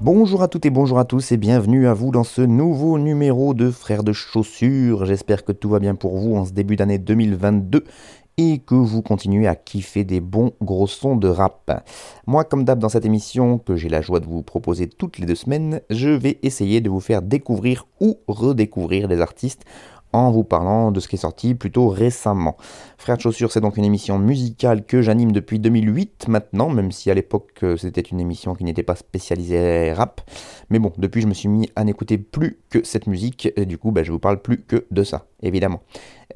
Bonjour à toutes et bonjour à tous et bienvenue à vous dans ce nouveau numéro de Frères de Chaussures. J'espère que tout va bien pour vous en ce début d'année 2022 et que vous continuez à kiffer des bons gros sons de rap. Moi, comme d'hab dans cette émission que j'ai la joie de vous proposer toutes les deux semaines, je vais essayer de vous faire découvrir ou redécouvrir des artistes en vous parlant de ce qui est sorti plutôt récemment. Frères de Chaussures, c'est donc une émission musicale que j'anime depuis 2008 maintenant, même si à l'époque euh, c'était une émission qui n'était pas spécialisée rap. Mais bon, depuis je me suis mis à n'écouter plus que cette musique, du coup bah, je vous parle plus que de ça, évidemment.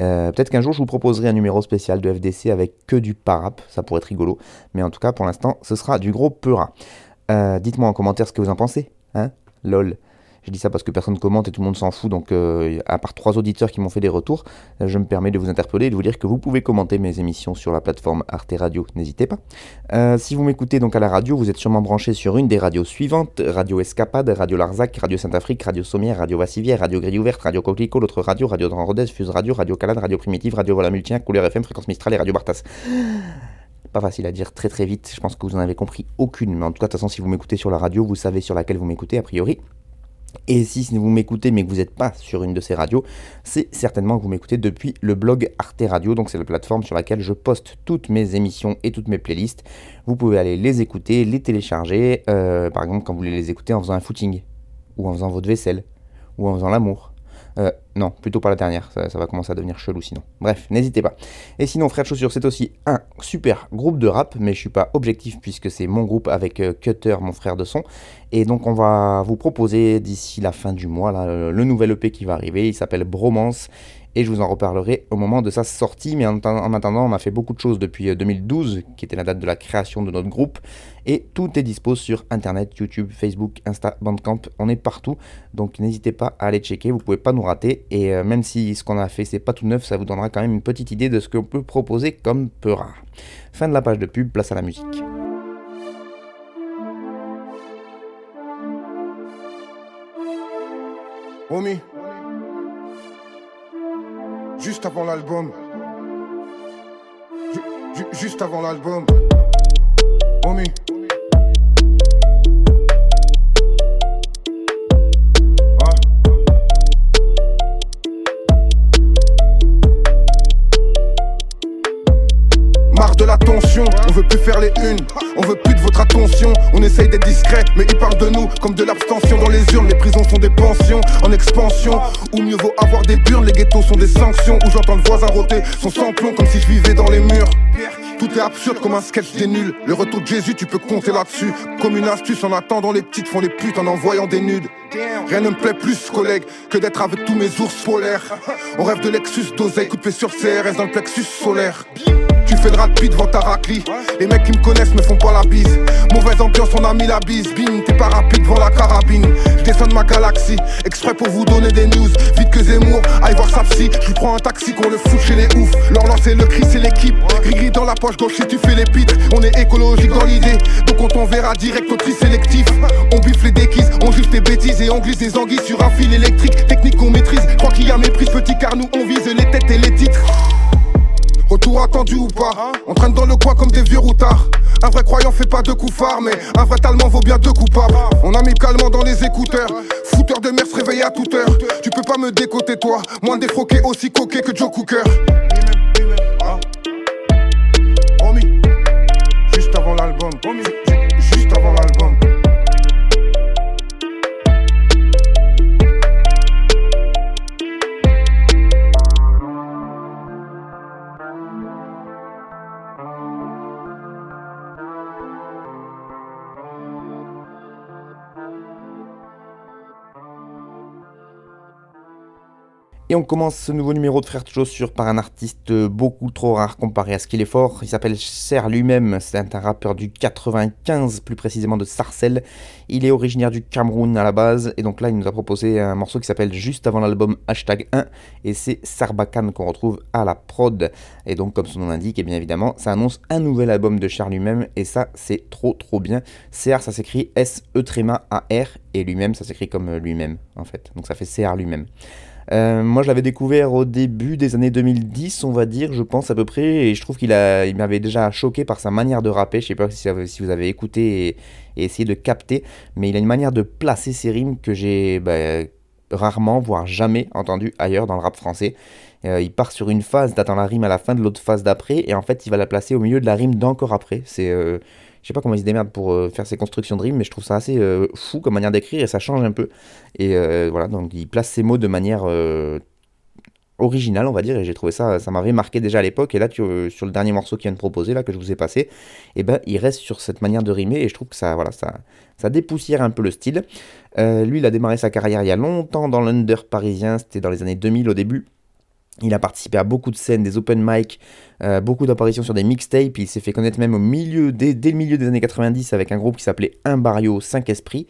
Euh, Peut-être qu'un jour je vous proposerai un numéro spécial de FDC avec que du parap, ça pourrait être rigolo, mais en tout cas pour l'instant ce sera du gros peura. Euh, Dites-moi en commentaire ce que vous en pensez, hein Lol. Je dis ça parce que personne ne commente et tout le monde s'en fout, donc euh, à part trois auditeurs qui m'ont fait des retours, euh, je me permets de vous interpeller et de vous dire que vous pouvez commenter mes émissions sur la plateforme Arte Radio, n'hésitez pas. Euh, si vous m'écoutez donc à la radio, vous êtes sûrement branché sur une des radios suivantes, Radio Escapade, Radio Larzac, Radio Saint-Afrique, Radio Sommière, Radio Vassivière, Radio Grille Ouverte, Radio Coquelicot, l'autre radio, Radio Rodez, Fuse Radio, Radio Calade, Radio Primitive, Radio Volamultien, Couleur FM, Fréquence Mistral et Radio Bartas. Pas facile à dire très très vite, je pense que vous en avez compris aucune, mais en tout cas de toute façon si vous m'écoutez sur la radio, vous savez sur laquelle vous m'écoutez a priori. Et si vous m'écoutez mais que vous n'êtes pas sur une de ces radios, c'est certainement que vous m'écoutez depuis le blog Arte Radio, donc c'est la plateforme sur laquelle je poste toutes mes émissions et toutes mes playlists. Vous pouvez aller les écouter, les télécharger, euh, par exemple quand vous voulez les écouter en faisant un footing, ou en faisant votre vaisselle, ou en faisant l'amour. Euh, non, plutôt pas la dernière, ça, va commencer à devenir chelou sinon. Bref, n'hésitez pas. Et sinon, Frère de Chaussures, c'est aussi un super groupe de rap, mais je suis pas objectif puisque c'est mon groupe avec euh, Cutter, mon frère de son. Et donc, on va vous proposer d'ici la fin du mois le nouvel EP qui va arriver. Il s'appelle Bromance. Et je vous en reparlerai au moment de sa sortie. Mais en, en attendant, on a fait beaucoup de choses depuis euh, 2012, qui était la date de la création de notre groupe. Et tout est dispo sur Internet, YouTube, Facebook, Insta, Bandcamp. On est partout. Donc n'hésitez pas à aller checker. Vous pouvez pas nous rater. Et euh, même si ce qu'on a fait, c'est pas tout neuf, ça vous donnera quand même une petite idée de ce qu'on peut proposer comme peu rare. Fin de la page de pub, place à la musique. Homie, juste avant l'album, Ju- ju- juste avant l'album, homie. De la tension, on veut plus faire les unes, on veut plus de votre attention, on essaye d'être discret, mais ils parlent de nous comme de l'abstention dans les urnes, les prisons sont des pensions en expansion, ou mieux vaut avoir des burnes, les ghettos sont des sanctions, où j'entends le voisin rôter son samplon comme si je vivais dans les murs. Tout est absurde comme un sketch des nuls. Le retour de Jésus, tu peux compter là-dessus. Comme une astuce en attendant les petites font les putes en envoyant des nudes. Rien ne me plaît plus, collègue, que d'être avec tous mes ours polaires. On rêve de Lexus, d'oseille, coup de pied sur CRS dans le plexus solaire. Tu fais le rapide devant ta raclie. Les mecs qui me connaissent me font pas la bise. Mauvaise ambiance, on a mis la bise. Bim, t'es pas rapide devant la carabine. Je descends de ma galaxie, exprès pour vous donner des news. Vite que Zemmour, aille voir sa psy. Je prends un taxi qu'on le fout chez les oufs. Leur lancer le cri, c'est l'équipe. Gris dans la poche gauche si tu fais les pitres. On est écologique dans l'idée, donc on t'enverra direct au tri sélectif. On biffe les déquises, on juge tes bêtises et on glisse des anguilles sur un fil électrique. Technique qu'on maîtrise, crois qu'il y a méprise petit car nous on vise les têtes et les titres. Retour attendu ou pas On traîne dans le coin comme des vieux routards. Un vrai croyant fait pas de coups phares Mais un vrai talent vaut bien deux coupables On a mis calmant dans les écouteurs. Fouteur de merde se à toute heure. Tu peux pas me décoter toi. Moins défroqué aussi coquet que Joe Cooker Et on commence ce nouveau numéro de Frères de Chaussures par un artiste beaucoup trop rare comparé à ce qu'il est fort. Il s'appelle Cher lui-même, c'est un rappeur du 95, plus précisément de Sarcelles. Il est originaire du Cameroun à la base, et donc là il nous a proposé un morceau qui s'appelle juste avant l'album Hashtag 1, et c'est Sarbacane qu'on retrouve à la prod. Et donc comme son nom l'indique, et bien évidemment, ça annonce un nouvel album de Cher lui-même, et ça c'est trop trop bien. CR ça s'écrit S-E-A-R, et lui-même ça s'écrit comme lui-même en fait. Donc ça fait CR lui-même. Euh, moi, je l'avais découvert au début des années 2010, on va dire, je pense à peu près, et je trouve qu'il m'avait déjà choqué par sa manière de rapper. Je sais pas si, vous avez écouté et, essayé de capter, mais il a une manière de placer ses rimes que j'ai bah, rarement, voire jamais entendu ailleurs dans le rap français. Euh, il part sur une phase, d'attend la rime à la fin de l'autre phase d'après, et en fait, il va la placer au milieu de la rime d'encore après. C'est euh, je sais pas comment il se démerde pour euh, faire ses constructions de rimes, mais je trouve ça assez euh, fou comme manière d'écrire et ça change un peu. Et euh, voilà, donc il place ses mots de manière originale, on va dire, et j'ai trouvé ça, ça m'avait marqué déjà à l'époque. Et là, sur le dernier morceau qu'il vient de proposer, là, que je vous ai passé, eh ben, il reste sur cette manière de rimer et je trouve que ça, voilà, ça, ça dépoussière un peu le style. lui, il a démarré sa carrière il y a longtemps dans l'under parisien, c'était dans les années 2000 au début. Il a participé à beaucoup de scènes, des open mic, euh, beaucoup d'apparitions sur des mixtapes. Il s'est fait connaître même au milieu, dès, le milieu des années 90 avec un groupe qui s'appelait Un Barrio 5 Esprits.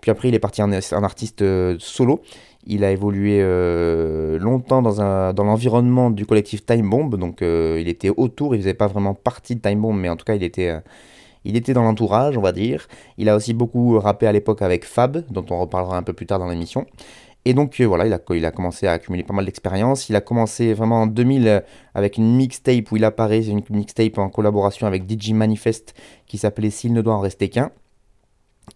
Puis après, il est parti en, artiste euh, solo. Il a évolué euh, longtemps dans, dans l'environnement du collectif Time Bomb. Donc il était autour, il faisait pas vraiment partie de Time Bomb, mais en tout cas, il était, il était dans l'entourage, on va dire. Il a aussi beaucoup rappé à l'époque avec Fab, dont on reparlera un peu plus tard dans l'émission. Et donc euh, voilà, il a, commencé à accumuler pas mal d'expérience. Il a commencé vraiment en 2000 euh, avec une mixtape où il apparaît, une mixtape en collaboration avec DJ Manifest qui s'appelait S'il ne doit en rester qu'un.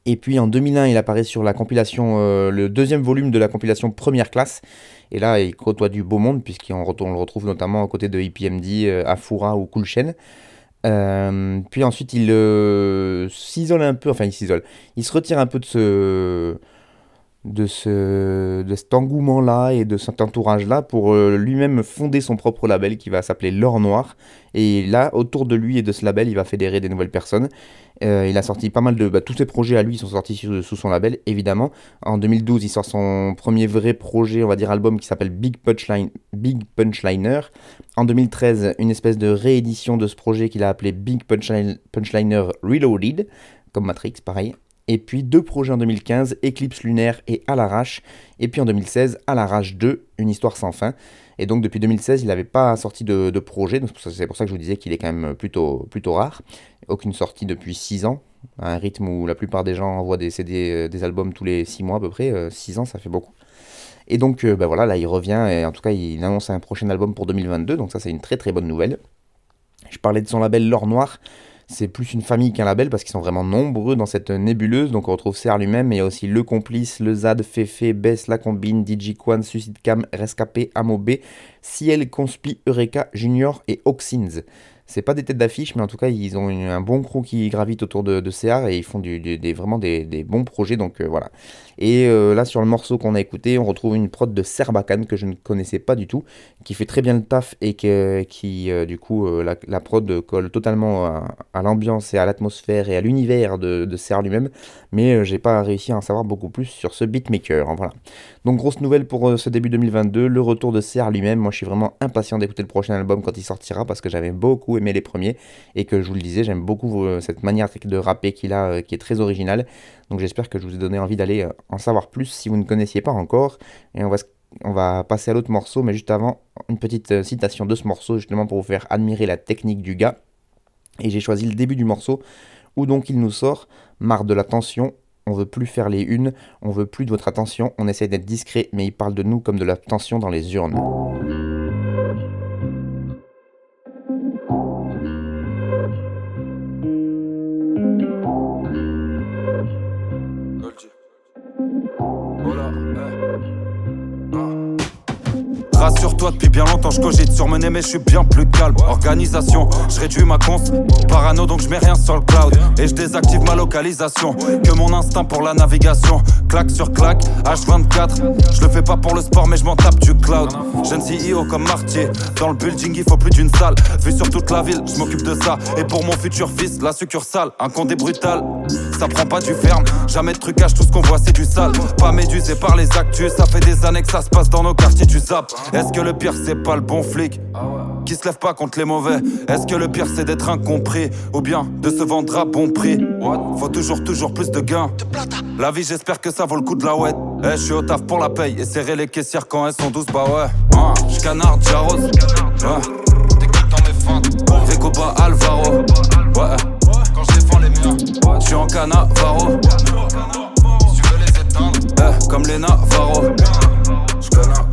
Et puis en 2001, il apparaît sur la compilation, euh, le deuxième volume de la compilation Première Classe. Et là, il côtoie du beau monde, puisqu'on le retrouve notamment à côté de IPMD, Afura ou Cool Chain. puis ensuite, il s'isole un peu, enfin, il s'isole. Il se retire un peu de ce de, ce, de cet engouement-là et de cet entourage-là pour euh, lui-même fonder son propre label qui va s'appeler L'Or Noir. Et là, autour de lui et de ce label, il va fédérer des nouvelles personnes. Euh, il a sorti pas mal de... Bah, tous ses projets à lui sont sortis sous, son label, évidemment. En 2012, il sort son premier vrai projet, on va dire album, qui s'appelle Big, Punchline, Big Punchliner. En 2013, une espèce de réédition de ce projet qu'il a appelé Big Punchliner Reloaded, comme Matrix, pareil. Et puis deux projets en 2015, Eclipse lunaire et À l'arrache. Et puis en 2016, À l'arrache 2, une histoire sans fin. Et donc depuis 2016, il n'avait pas sorti de, projet. C'est pour ça que je vous disais qu'il est quand même plutôt, plutôt rare. Aucune sortie depuis 6 ans. À un rythme où la plupart des gens envoient des CD, euh, des albums tous les 6 mois à peu près. 6 euh, ans, ça fait beaucoup. Et donc ben voilà, là il revient et en tout cas il annonce un prochain album pour 2022. Donc ça c'est une très très bonne nouvelle. Je parlais de son label L'Or Noir c'est plus une famille qu'un label parce qu'ils sont vraiment nombreux dans cette nébuleuse. Donc on retrouve Serre lui-même, mais il y a aussi Le Complice, Le Zad, Fefe, Bess, La Combine, DJ Quan, Suicide Cam, Rescapé, Amobé, Ciel, Conspi, Eureka, Junior et Oxins. C'est pas des têtes d'affiche, mais en tout cas, ils ont un bon crew qui gravite autour de, de CR et ils font des, vraiment des, bons projets. Donc euh, voilà. Et euh, là, sur le morceau qu'on a écouté, on retrouve une prod de Serbacan que je ne connaissais pas du tout, qui fait très bien le taf et qui, euh, du coup, la, prod colle totalement à, l'ambiance et à l'atmosphère et à l'univers de, de Serre lui-même. Mais j'ai pas réussi à en savoir beaucoup plus sur ce beatmaker. Hein, voilà. Donc grosse nouvelle pour ce début 2022, le retour de Serre lui-même. Moi, je suis vraiment impatient d'écouter le prochain album quand il sortira parce que j'avais beaucoup aimé les premiers et que je vous le disais, j'aime beaucoup euh, cette manière de rapper qu'il a euh, qui est très originale. Donc j'espère que je vous ai donné envie d'aller euh, en savoir plus si vous ne connaissiez pas encore. Et on va, on va passer à l'autre morceau, mais juste avant, une petite citation de ce morceau justement pour vous faire admirer la technique du gars. Et j'ai choisi le début du morceau où donc il nous sort Marre de la tension, on veut plus faire les unes, on veut plus de votre attention, on essaie d'être discret, mais il parle de nous comme de la tension dans les urnes. Depuis bien longtemps, je cogite sur mais je suis bien plus calme. Organisation, je réduis ma cons. Parano, donc je mets rien sur le cloud. Et je désactive ma localisation. Que mon instinct pour la navigation. Claque sur claque, H24. Je le fais pas pour le sport, mais je m'en tape du cloud. Jeune CEO comme Martier. Dans le building, il faut plus d'une salle. Vu sur toute la ville, je m'occupe de ça. Et pour mon futur fils, la succursale, un condé brutal. ça prend pas du ferme. Jamais de trucage, tout ce qu'on voit c'est du sale. Pas médusé par les actus, ça fait des années que ça se passe dans nos quartiers, tu zappes. Est-ce que le pire c'est pas le bon flic qui se lève pas contre les mauvais. Est-ce que le pire c'est d'être incompris Ou bien de se vendre à bon prix? Faut toujours, toujours plus de gains. La vie j'espère que ça vaut le coup de la ouette. Eh je suis au taf pour la paye Et serrer les caissières quand elles sont douces bah ouais. Hein, J'canarde, j'arrose. Ouais. Vekoba Alvaro. Ouais. Quand je défends les miens J'suis en canavaro. Tu veux les éteindre. Eh comme les Navarro. J'arrose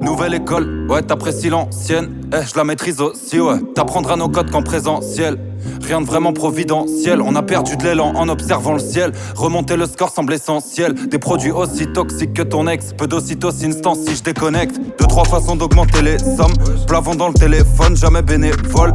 Nouvelle école, ouais, t'apprécies l'ancienne. Eh, je la maîtrise aussi, ouais. T'apprendras nos codes qu'en présentiel. Rien de vraiment providentiel, on a perdu de l'élan en observant le ciel. Remonter le score semble essentiel. Des produits aussi toxiques que ton ex, peu d'ocytocine si je déconnecte. Deux, trois façons d'augmenter les sommes. Plavons dans le téléphone, jamais bénévole.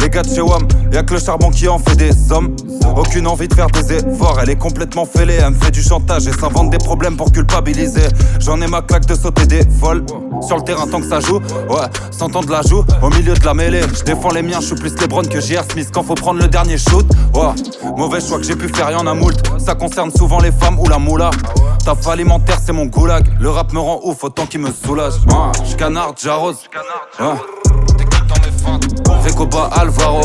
Les gars de chez WAM, y'a que le charbon qui en fait des sommes. Aucune envie de faire des efforts, elle est complètement fêlée. Elle me fait du chantage et s'invente des problèmes pour culpabiliser. J'en ai ma claque de sauter des vols. Sur le terrain tant que ça joue, ouais, s'entend de la joue, au milieu de la mêlée. Je défends les miens, je suis plus Lebron que J.R. Smith quand faut prendre le dernier shoot. Ouais, mauvais choix que j'ai pu faire, y'en a moult. Ça concerne souvent les femmes ou la moula. Taf alimentaire, c'est mon goulag. Le rap me rend ouf autant qu'il me soulage. Ouais, j'canarde, j'arrose. Ouais. Vekoba Alvaro.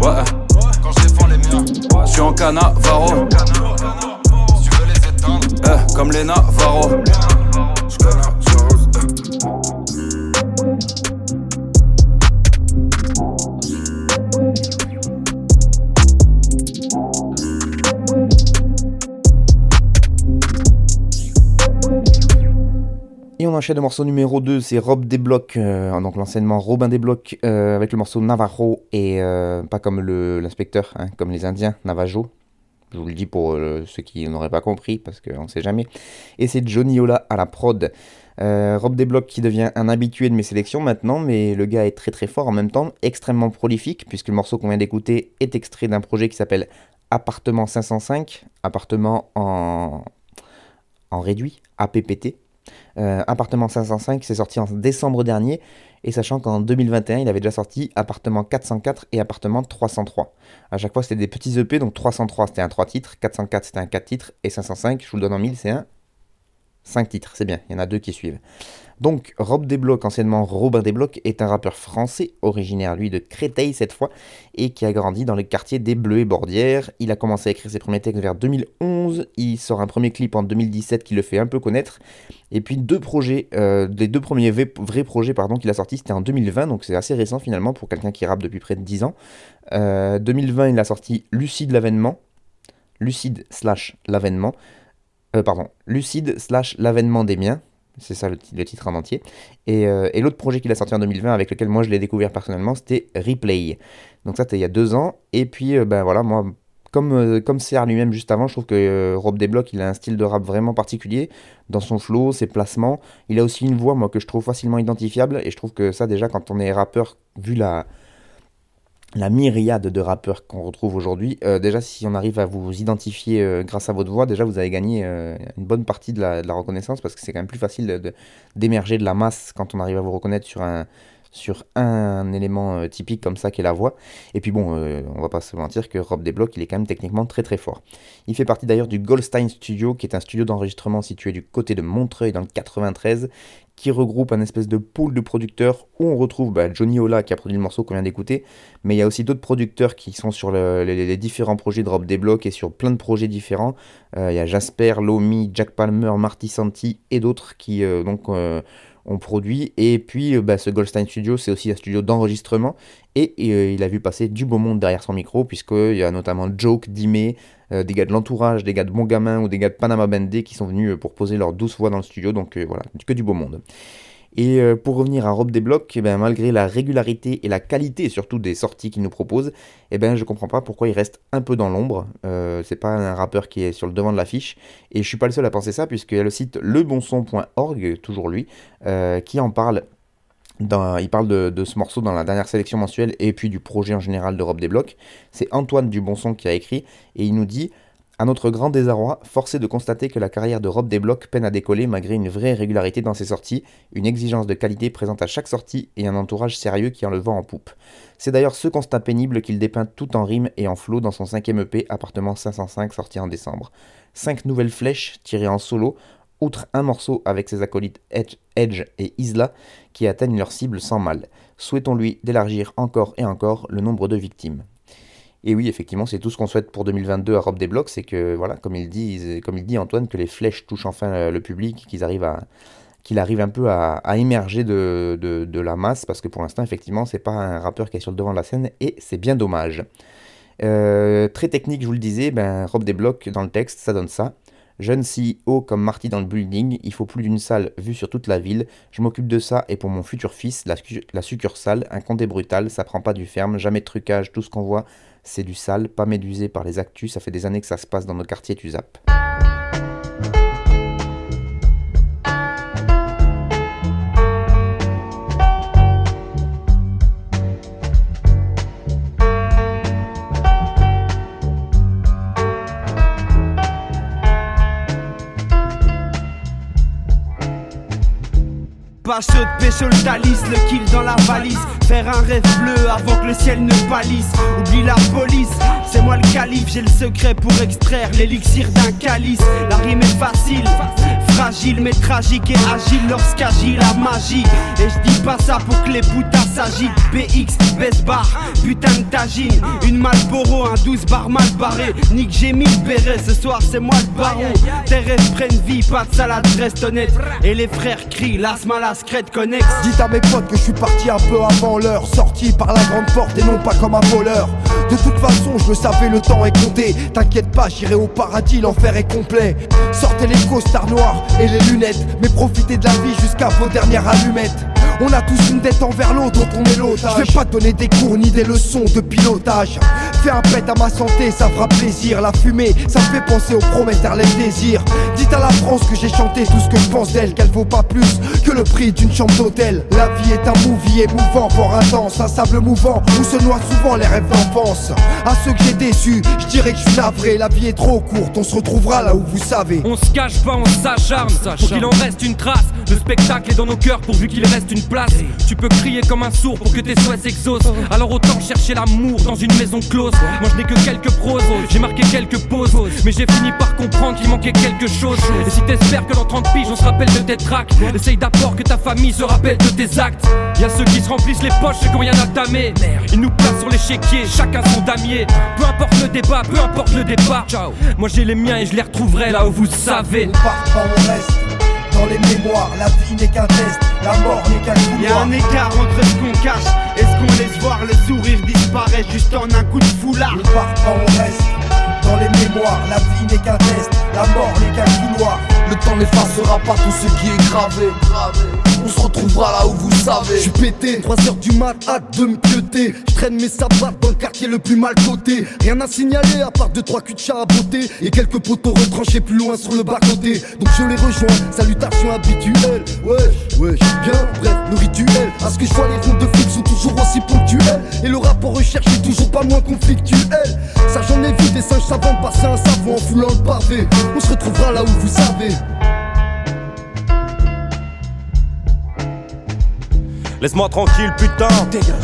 Ouais. Quand je défends les miens. Je suis en canavaro. Si tu veux les éteindre Eh comme les Navarro Et on enchaîne le morceau numéro 2, c'est Rob Desblocs, euh, donc l'enseignement Robin Desblocs, euh, avec le morceau Navarro, et euh, pas comme l'inspecteur, hein, comme les Indiens, Navajo. Je vous le dis pour ceux qui n'auraient pas compris, parce qu'on ne sait jamais. Et c'est Johnny Ola à la prod. Rob Desblocs qui devient un habitué de mes sélections maintenant, mais le gars est très très fort en même temps, extrêmement prolifique, puisque le morceau qu'on vient d'écouter est extrait d'un projet qui s'appelle Appartement 505, appartement en, en réduit, APPT. Euh, Appartement 505, c'est sorti en décembre dernier, et sachant qu'en 2021, il avait déjà sorti Appartement 404 et Appartement 303. À chaque fois, c'était des petits EP, donc 303 c'était un 3 titres, 404 c'était un 4 titres, et 505, je vous le donne en 1000, c'est un 5 titres, c'est bien, il y en a deux qui suivent. Donc, Rob Desblocs, anciennement Robin Desblocs, est un rappeur français, originaire lui de Créteil cette fois, et qui a grandi dans le quartier des Bleus et Bordières. Il a commencé à écrire ses premiers textes vers 2011, il sort un premier clip en 2017 qui le fait un peu connaître, et puis deux projets, euh, les deux premiers vrais, projets qu'il a sortis, c'était en 2020, donc c'est assez récent finalement pour quelqu'un qui rappe depuis près de 10 ans. Euh, 2020, il a sorti Lucide l'avènement, Lucide slash l'avènement, euh, pardon, Lucide slash l'avènement des miens, c'est ça le, ti- le titre en entier. Et, euh, et l'autre projet qu'il a sorti en 2020, avec lequel moi je l'ai découvert personnellement, c'était Replay. Donc ça, c'était il y a deux ans. Et puis, euh, ben voilà, moi, comme, euh, CR lui-même juste avant, je trouve que Rob Desblocs, il a un style de rap vraiment particulier dans son flow, ses placements. Il a aussi une voix, moi, que je trouve facilement identifiable. Et je trouve que ça, déjà, quand on est rappeur, vu la, la myriade de rappeurs qu'on retrouve aujourd'hui, euh, déjà, si on arrive à vous identifier euh, grâce à votre voix, déjà, vous avez gagné euh, une bonne partie de la, reconnaissance parce que c'est quand même plus facile d'émerger de la masse quand on arrive à vous reconnaître sur un, sur un élément typique comme ça qui est la voix. Et puis bon, on va pas se mentir que Rob Desblocs, il est quand même techniquement très très fort. Il fait partie d'ailleurs du Goldstein Studio, qui est un studio d'enregistrement situé du côté de Montreuil dans le 93, qui regroupe un espèce de pool de producteurs où on retrouve bah, Johnny Ola qui a produit le morceau qu'on vient d'écouter, mais il y a aussi d'autres producteurs qui sont sur le- les, différents projets de Rob Desblocs et sur plein de projets différents. Euh, il y a Jasper, Lomi, Jack Palmer, Marty Santi et d'autres qui euh, donc ont produit. Et puis euh, bah, ce Goldstein Studio, c'est aussi un studio d'enregistrement et, euh, il a vu passer du beau monde derrière son micro, puisqu'il y a notamment Joke, Dime, euh, des gars de l'entourage, des gars de Bon Gamin ou des gars de Panama Bandé qui sont venus pour poser leur douce voix dans le studio. Donc voilà, que du beau monde. Et euh, pour revenir à Rob Desblocs, eh ben, malgré la régularité et la qualité surtout des sorties qu'il nous propose, eh ben, je comprends pas pourquoi il reste un peu dans l'ombre. Euh, c'est pas un rappeur qui est sur le devant de l'affiche. Et je suis pas le seul à penser ça, puisqu'il y a le site lebonson.org, toujours lui, euh, qui en parle. Il parle de, de ce morceau dans la dernière sélection mensuelle et puis du projet en général de Rob Desblocs. C'est Antoine Dubonson qui a écrit et il nous dit À notre grand désarroi, force est de constater que la carrière de Rob Desblocs peine à décoller malgré une vraie régularité dans ses sorties, une exigence de qualité présente à chaque sortie et un entourage sérieux qui en le vend en poupe. C'est d'ailleurs ce constat pénible qu'il dépeint tout en rime et en flow dans son cinquième EP Appartement 505 sorti en décembre. Cinq nouvelles flèches tirées en solo, outre un morceau avec ses acolytes Edge et Isla qui atteignent leur cible sans mal. Souhaitons-lui d'élargir encore et encore le nombre de victimes. Et oui, effectivement, c'est tout ce qu'on souhaite pour 2022 à Rob des Blocs, c'est que, voilà, comme il, dit, comme il dit Antoine, que les flèches touchent enfin le public, qu'ils arrivent à qu'il arrive un peu à, émerger de, de, la masse, parce que pour l'instant, effectivement, c'est pas un rappeur qui est sur le devant de la scène, et c'est bien dommage. Euh, très technique, je vous le disais, ben, Rob des Blocs, dans le texte, ça donne ça. Jeune CEO comme Marty dans le building, il faut plus d'une salle vue sur toute la ville. Je m'occupe de ça et pour mon futur fils, la, la succursale, un condé brutal, ça prend pas du ferme, jamais de trucage, tout ce qu'on voit, c'est du sale, pas médusé par les actus, ça fait des années que ça se passe dans nos quartiers, tu zappes. De pécho le talice, le kill dans la valise. Faire un rêve bleu avant que le ciel ne pâlisse. Oublie la police, c'est moi le calife. J'ai le secret pour extraire l'élixir d'un calice. La rime est facile, fragile mais tragique et agile Lorsqu'agit la magie Et je dis pas ça pour que les putains s'agitent BX, baisse bar, putain de tagine Une Malboro, un 12 bar mal barré Nick j'ai mis le ce soir c'est moi le baron Tes prennent vie, pas de salade reste honnête Et les frères crient, las malas Secret Connex. Dites à mes potes que je suis parti un peu avant l'heure, sorti par la grande porte et non pas comme un voleur. De toute façon, je le savais, le temps est compté. T'inquiète pas, j'irai au paradis, l'enfer est complet. Sortez les costards noirs et les lunettes, mais profitez de la vie jusqu'à vos dernières allumettes. On a tous une dette envers l'autre, on est. Je vais pas te donner des cours ni des leçons de pilotage. Fais un pet à ma santé, ça fera plaisir. La fumée, ça me fait penser aux prometteurs, les désirs. Dites à la France que j'ai chanté tout ce que je pense d'elle, qu'elle vaut pas plus que le prix d'une chambre d'hôtel. La vie est un movie émouvant, fort intense, un sable mouvant où se noient souvent les rêves d'enfance. À ceux que j'ai déçus, je dirais que je suis navré. La vie est trop courte, on se retrouvera là où vous savez. On se cache pas, on s'acharne. Pour qu'il en reste une trace. Le spectacle est dans nos cœurs pourvu qu'il reste une place. Tu peux crier comme un sourd pour que tes souhaits s'exaucent. Alors autant chercher l'amour dans une maison close. Moi je n'ai que quelques proses, j'ai marqué quelques pauses. Mais j'ai fini par comprendre qu'il manquait quelque chose. Et si t'espères que dans 30 piges on se rappelle de tes tracks, essaye d'abord que ta famille se rappelle de tes actes. Y'a ceux qui se remplissent les poches quand rien n'a tamé. Ils nous placent sur l'échiquier, chacun son damier. Peu importe le débat, peu importe le départ. Moi j'ai les miens et je les retrouverai là où vous savez. Dans les mémoires. La vie n'est qu'un test, la mort n'est qu'un couloir. Y'a un écart entre ce qu'on cache et ce qu'on laisse voir. Le sourire disparaît juste en un coup de foulard. On part on reste dans les mémoires. La vie n'est qu'un test, la mort n'est qu'un couloir. Le temps n'effacera pas tout ce qui est gravé. On se retrouvera là où vous savez. Je suis pété, 3h du mat, hâte de me pioter. Je traîne mes sabbats dans le quartier le plus mal coté. Rien à signaler à part deux trois culs de chat à beauté. Et quelques poteaux retranchés plus loin sur le bas-côté. Donc je les rejoins, salutations habituelles. Ouais, ouais, bien, bref, le rituel. À ce que je vois, les rondes de flics sont toujours aussi ponctuelles. Et le rapport recherche est toujours pas moins conflictuel. Ça, j'en ai vu des singes savants passer un savon en foulant le pavé. On se retrouvera là où vous savez. Laisse-moi tranquille, putain.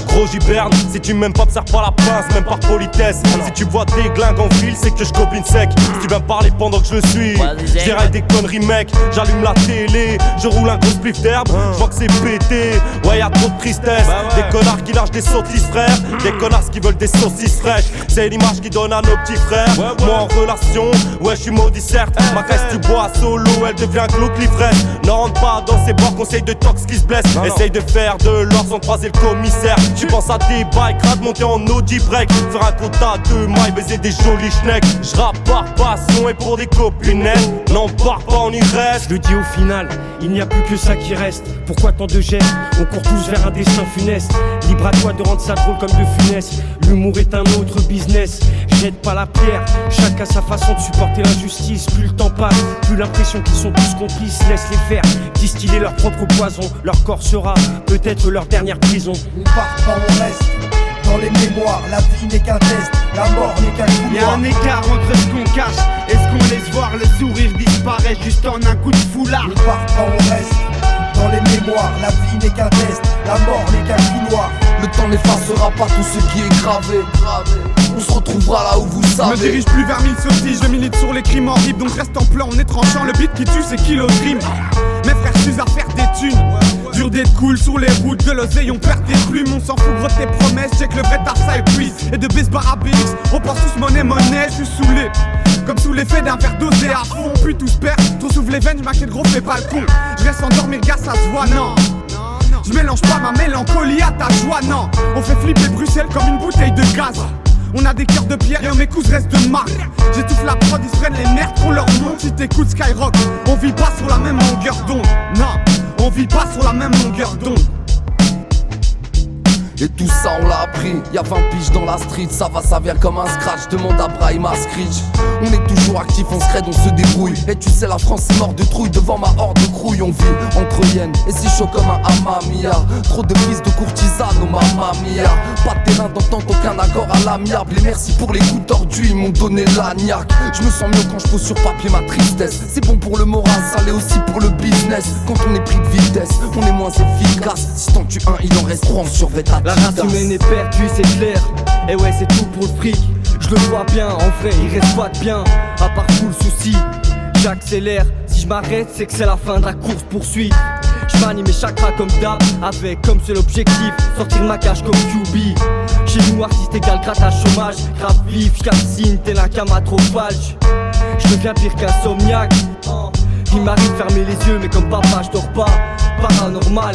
Gros j'hiberne. Si tu m'aimes pas, me pas la pince, même par politesse. Si tu vois des glingues en fil, c'est que je copine sec. Si tu viens parler pendant que je suis, je des conneries, mec. J'allume la télé, je roule un gros spliff d'herbe. Je vois que c'est pété. Ouais, y'a trop de tristesse. Des connards qui lâchent des saucisses, frères. Des connards qui veulent des saucisses fraîches. C'est l'image qui donne à nos petits frères. Moi en relation, ouais, je suis maudit, certes. Ma caisse, tu bois solo, elle devient glauque l'ivresse. Ne rentre pas dans ces bords, conseil de tox qui se blesse. Essaye de faire de l'or sans croiser le commissaire. Tu penses à des bikes, crade monter en Audi break. Faire un quota de mailles, baiser des jolis schnecks. J'rappe par passion et pour des copinettes. N'en pars pas, on y reste. Je le dis au final, il n'y a plus que ça qui reste. Pourquoi tant de gestes? On court tous vers un destin funeste. Libre à toi de rendre ça drôle comme de funeste. L'humour est un autre business. Jette pas la pierre, chacun sa façon de supporter l'injustice. Plus le temps passe, plus l'impression qu'ils sont tous complices. Laisse les faire distiller leur propre poison. Leur corps sera peut-être leur dernière prison. On part pas, on reste dans les mémoires. La vie n'est qu'un test, la mort n'est qu'un couloir. Y'a un écart entre ce qu'on cache Est-ce qu'on laisse voir le sourire disparaître juste en un coup de foulard Ne part pas, on reste dans les mémoires. La vie n'est qu'un test, la mort n'est qu'un couloir. Le temps n'effacera pas tout ce qui est gravé. On se retrouvera là où vous savez. Me dirige plus vers mille sottises, je milite sur les crimes horribles. Donc reste en plan, on est tranchant. Le beat qui tue, c'est Kilo Dream. Mes frères s'usent à faire des thunes. Dur d'être cool sur les routes de l'oseille, on perd des plumes, on s'en fout gros de tes promesses, check le vrai ça épuise. Et de bis barabix, on pense tous monnaie monnaie, je suis saoulé. Comme sous l'effet d'un verre dosé à fond, puis tous perd. Trop souffle les veines, je gros, fais pas le con. Je reste endormi, gars, ça se voit, non. Je mélange pas ma mélancolie à ta joie, non. On fait flipper Bruxelles comme une bouteille de gaz. On a des cœurs de pierre et mes coups restent de marque. J'étouffe la prod, ils se prennent les merdes qu'on leur monte. Si t'écoutes Skyrock, on vit pas sur la même longueur d'onde. Non, on vit pas sur la même longueur d'onde. Et tout ça on l'a appris, y'a 20 piges dans la street, ça va, ça vient comme un scratch, demande à Brahima Screech. On est toujours actif, on se crée, on se débrouille. Et tu sais, la France est morte de trouille devant ma horde de crouille. On vit entre hyènes et si chaud comme un amamia. Trop de fils de courtisanes, oh mamma mia. Pas de terrain d'entente, aucun accord à l'amiable. Et merci pour les coups tordus, ils m'ont donné l'agnac. Je me sens mieux quand je pose sur papier ma tristesse. C'est bon pour le moral, ça l'est aussi pour le business. Quand on est pris de vitesse, on est moins efficace. Si t'en tues un, il en reste trois, sur la race humaine est perdue, c'est clair. Et ouais, c'est tout pour le fric. Je le vois bien, en vrai, il reste pas de bien. À part tout le souci, j'accélère. Si je m'arrête, c'est que c'est la fin de la course poursuite. Je manie mes chakras comme d'hab, avec comme seul objectif sortir ma cage comme QB. Chez nous, artiste égal grattage chômage, grave vif, j'calcine, t'es la camatrophage. Je deviens pire qu'un Il m'arrive de fermer les yeux, mais comme papa, je dors pas. Paranormal,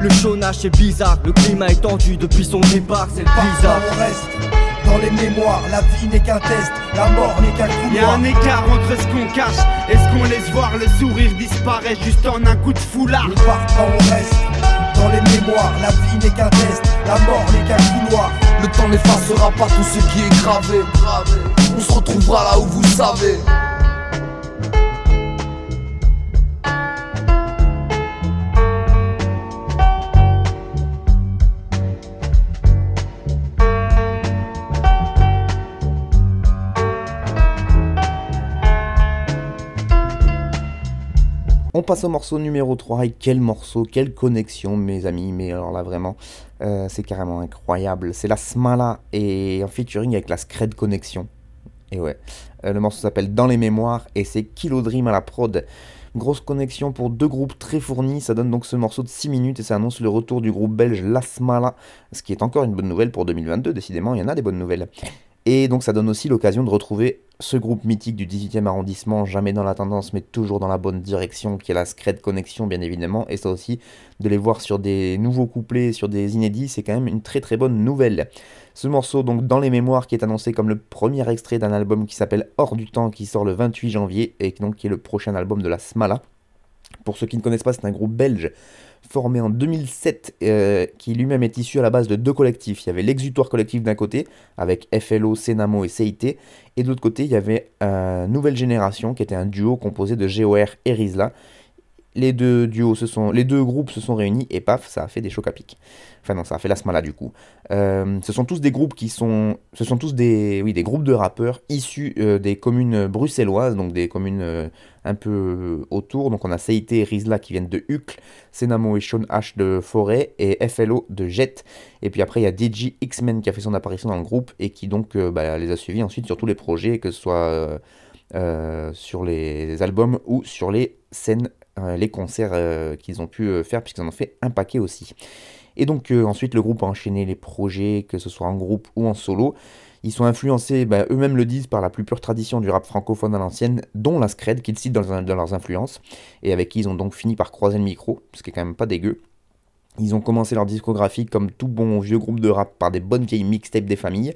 le chômage est bizarre, le climat est tendu depuis son départ, c'est bizarre. On reste dans les mémoires, la vie n'est qu'un test, la mort n'est qu'un couloir. Y'a un écart entre ce qu'on cache et ce qu'on laisse voir, le sourire disparaît juste en un coup de foulard. Ne part pas, on reste dans les mémoires, la vie n'est qu'un test, la mort n'est qu'un couloir. Le temps n'effacera pas tout ce qui est gravé. On se retrouvera là où vous savez. Passe au morceau numéro 3 et quel morceau, quelle connexion mes amis, mais alors là vraiment euh, c'est carrément incroyable. C'est la Smala et en featuring avec la Scred Connexion. Et ouais, euh, le morceau s'appelle Dans les mémoires et c'est Kilo Dream à la prod. Grosse connexion pour deux groupes très fournis, ça donne donc ce morceau de 6 minutes et ça annonce le retour du groupe belge La Smala, ce qui est encore une bonne nouvelle pour 2022, décidément il y en a des bonnes nouvelles. Et donc ça donne aussi l'occasion de retrouver ce groupe mythique du 18e arrondissement, jamais dans la tendance mais toujours dans la bonne direction, qui est la Scred Connection bien évidemment, et ça aussi, de les voir sur des nouveaux couplets, sur des inédits, c'est quand même une très très bonne nouvelle. Ce morceau, donc dans les mémoires, qui est annoncé comme le premier extrait d'un album qui s'appelle Hors du temps, qui sort le 28 janvier, et donc qui est le prochain album de la Smala. Pour ceux qui ne connaissent pas, c'est un groupe belge formé en 2007, euh, qui lui-même est issu à la base de deux collectifs. Il y avait l'Exutoire Collectif d'un côté, avec FLO, Senamo et CIT, et de l'autre côté, il y avait euh, Nouvelle Génération, qui était un duo composé de GOR et Rizla. Les deux, duos se sont, les deux groupes se sont réunis et paf, ça a fait des chocs à pic. Enfin non, ça a fait la smala du coup. Euh, ce sont tous des groupes qui sont, ce sont tous des, oui, des groupes de rappeurs issus euh, des communes bruxelloises, donc des communes euh, un peu autour. Donc on a CIT et Rizla qui viennent de Hucle, Senamo et Sean H de Forêt et FLO de Jet. Et puis après il y a DJ X-Men qui a fait son apparition dans le groupe et qui donc bah, les a suivis ensuite sur tous les projets, que ce soit sur les albums ou sur les scènes, les concerts qu'ils ont pu faire puisqu'ils en ont fait un paquet aussi. Et donc euh, ensuite le groupe a enchaîné les projets, que ce soit en groupe ou en solo. Ils sont influencés, bah, eux-mêmes le disent, par la plus pure tradition du rap francophone à l'ancienne, dont la Scred, qu'ils citent dans, leurs influences, et avec qui ils ont donc fini par croiser le micro, ce qui est quand même pas dégueu. Ils ont commencé leur discographie comme tout bon vieux groupe de rap par des bonnes vieilles mixtapes des familles,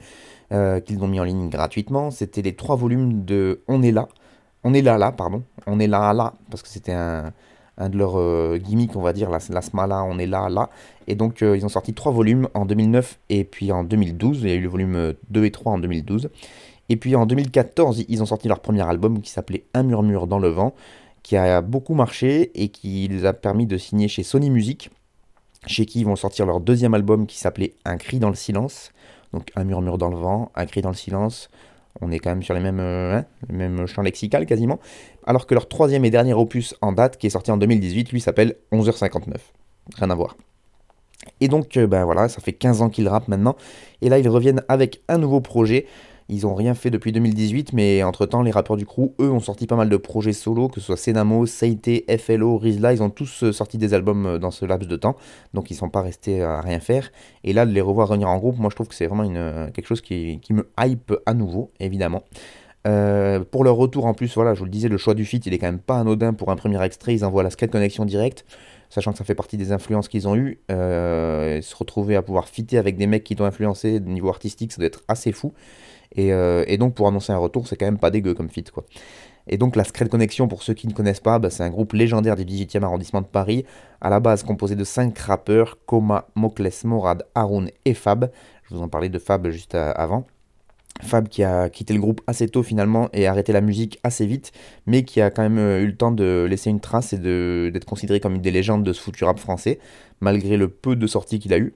euh, qu'ils ont mis en ligne gratuitement. C'était les trois volumes de On est là, On est là là, pardon, On est là là, parce que c'était un, de leurs euh, gimmicks, on va dire, la, la Smala, on est là, là. Et donc, euh, ils ont sorti trois volumes en 2009 et puis en 2012. Il y a eu le volume 2 et 3 en 2012. Et puis en 2014, ils ont sorti leur premier album qui s'appelait Un murmure dans le vent, qui a beaucoup marché et qui les a permis de signer chez Sony Music, chez qui ils vont sortir leur deuxième album qui s'appelait Un cri dans le silence. Donc Un murmure dans le vent, Un cri dans le silence. On est quand même sur les mêmes, euh, hein, champs lexicales quasiment. Alors que leur troisième et dernier opus en date, qui est sorti en 2018, lui s'appelle 11h59. Rien à voir. Et donc, euh, ben voilà, ça fait 15 ans qu'ils rappent maintenant. Et là, ils reviennent avec un nouveau projet. Ils ont rien fait depuis 2018, mais entre-temps, les rappeurs du crew, eux, ont sorti pas mal de projets solo, que ce soit Senamo, Seite, FLO, Rizla, ils ont tous euh, sorti des albums euh, dans ce laps de temps, donc ils sont pas restés à rien faire. Et là, de les revoir revenir en groupe, moi je trouve que c'est vraiment une, quelque chose qui, me hype à nouveau, évidemment. Euh, pour leur retour en plus, voilà, je vous le disais, le choix du feat, il est quand même pas anodin pour un premier extrait, ils envoient la Skate Connection direct sachant que ça fait partie des influences qu'ils ont eues. Euh, se retrouver à pouvoir fitter avec des mecs qui t'ont influencé niveau artistique, ça doit être assez fou. Euh, et, donc pour annoncer un retour, c'est quand même pas dégueu comme fit quoi. Et donc la Scred Connection, pour ceux qui ne connaissent pas, bah, c'est un groupe légendaire du 18e arrondissement de Paris, à la base composé de 5 rappeurs, Koma, Mokles, Morad, Haroun et Fab. Je vous en parlais de Fab juste avant. Fab qui a quitté le groupe assez tôt finalement et arrêté la musique assez vite, mais qui a quand même euh, eu le temps de laisser une trace et d'être considéré comme une des légendes de ce foutu rap français, malgré le peu de sorties qu'il a eu.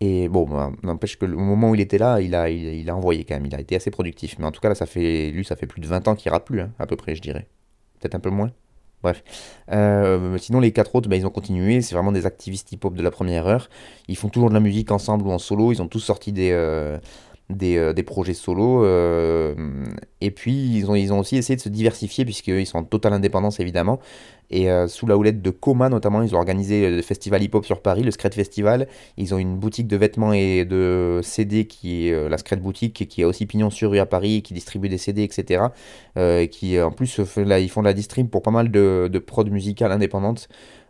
Et bon, bah, n'empêche que le moment où il était là, il a, il, a envoyé quand même, il a été assez productif. Mais en tout cas, là, ça fait, lui, ça fait plus de 20 ans qu'il rappe plus, hein, à peu près, je dirais. Peut-être un peu moins. Bref. Euh, sinon, les quatre autres, bah, ils ont continué. C'est vraiment des activistes hip-hop de la première heure. Ils font toujours de la musique ensemble ou en solo. Ils ont tous sorti des, euh, euh, des, projets solo. Et puis, ils ont, ils ont aussi essayé de se diversifier, puisqu'ils sont en totale indépendance, évidemment. Et euh, sous la houlette de Coma, notamment, ils ont organisé le festival hip-hop sur Paris, le Scred Festival. Ils ont une boutique de vêtements et de CD qui est la Scred Boutique, qui a aussi pignon sur rue à Paris, qui distribue des CD, etc. qui, en plus, ils font de la distrib pour pas mal de, de musicales indépendantes.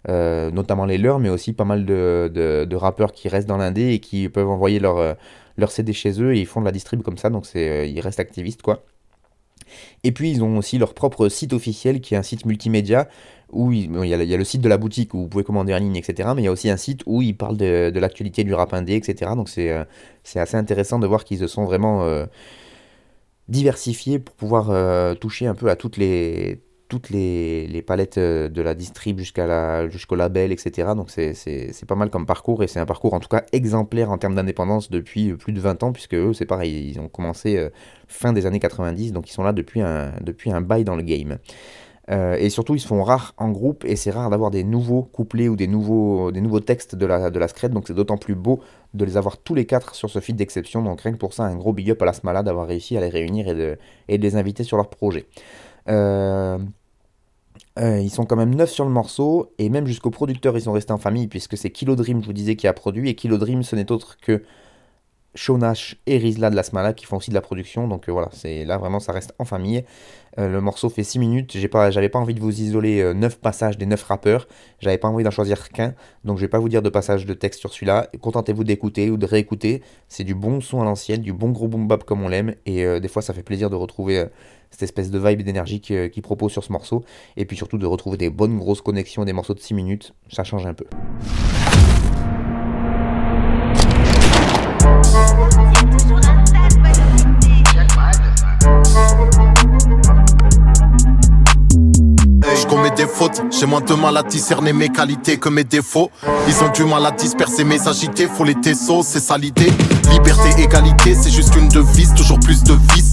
notamment les leurs, mais aussi pas mal de, rappeurs qui restent dans l'indé et qui peuvent envoyer leur, leur CD chez eux et ils font de la distrib comme ça, donc euh, ils restent activistes quoi. Et puis ils ont aussi leur propre site officiel qui est un site multimédia il, y, a, le site de la boutique où vous pouvez commander en ligne, etc. Mais il y a aussi un site où ils parlent de, l'actualité du rap indé, etc. Donc c'est, euh, c'est assez intéressant de voir qu'ils se sont vraiment euh, diversifiés pour pouvoir toucher un peu à toutes les palettes euh, de la distrib jusqu'à la, jusqu'au label, etc. Donc c'est, pas mal comme parcours et c'est un parcours en tout cas exemplaire en termes d'indépendance depuis plus de 20 ans puisque eux c'est pareil, ils ont commencé euh, fin des années 90 donc ils sont là depuis un bail dans le game. Euh, et surtout, ils se font rares en groupe et c'est rare d'avoir des nouveaux couplets ou des nouveaux, des nouveaux textes de la, de la scred. Donc c'est d'autant plus beau de les avoir tous les quatre sur ce feed d'exception. Donc rien que pour ça, un gros big up à la Smala d'avoir réussi à les réunir et de, et de les inviter sur leur projet. Euh, euh, ils sont quand même neuf sur le morceau, et même jusqu'au producteur, ils sont restés en famille, puisque c'est Kilo Dream, je vous disais, qui a produit, et Kilo Dream, ce n'est autre que Shonash et Rizla de la Smala qui font aussi de la production, donc euh, voilà, c'est là vraiment ça reste en famille. Euh, le morceau fait 6 minutes, j'ai pas, j'avais pas envie de vous isoler 9 passages des 9 rappeurs, j'avais pas envie d'en choisir qu'un, donc je vais pas vous dire de passage de texte sur celui-là, contentez-vous d'écouter ou de réécouter, c'est du bon son à l'ancienne, du bon gros boom bap comme on l'aime, et des fois ça fait plaisir de retrouver cette espèce de vibe d'énergie qu'il propose sur ce morceau, et puis surtout de retrouver des bonnes grosses connexions, des morceaux de 6 minutes, ça change un peu. J'ai moins de mal à discerner mes qualités que mes défauts. Ils ont du mal à disperser mes agités, faut les tessos, c'est ça. Liberté, égalité, c'est juste une devise, toujours plus de vices.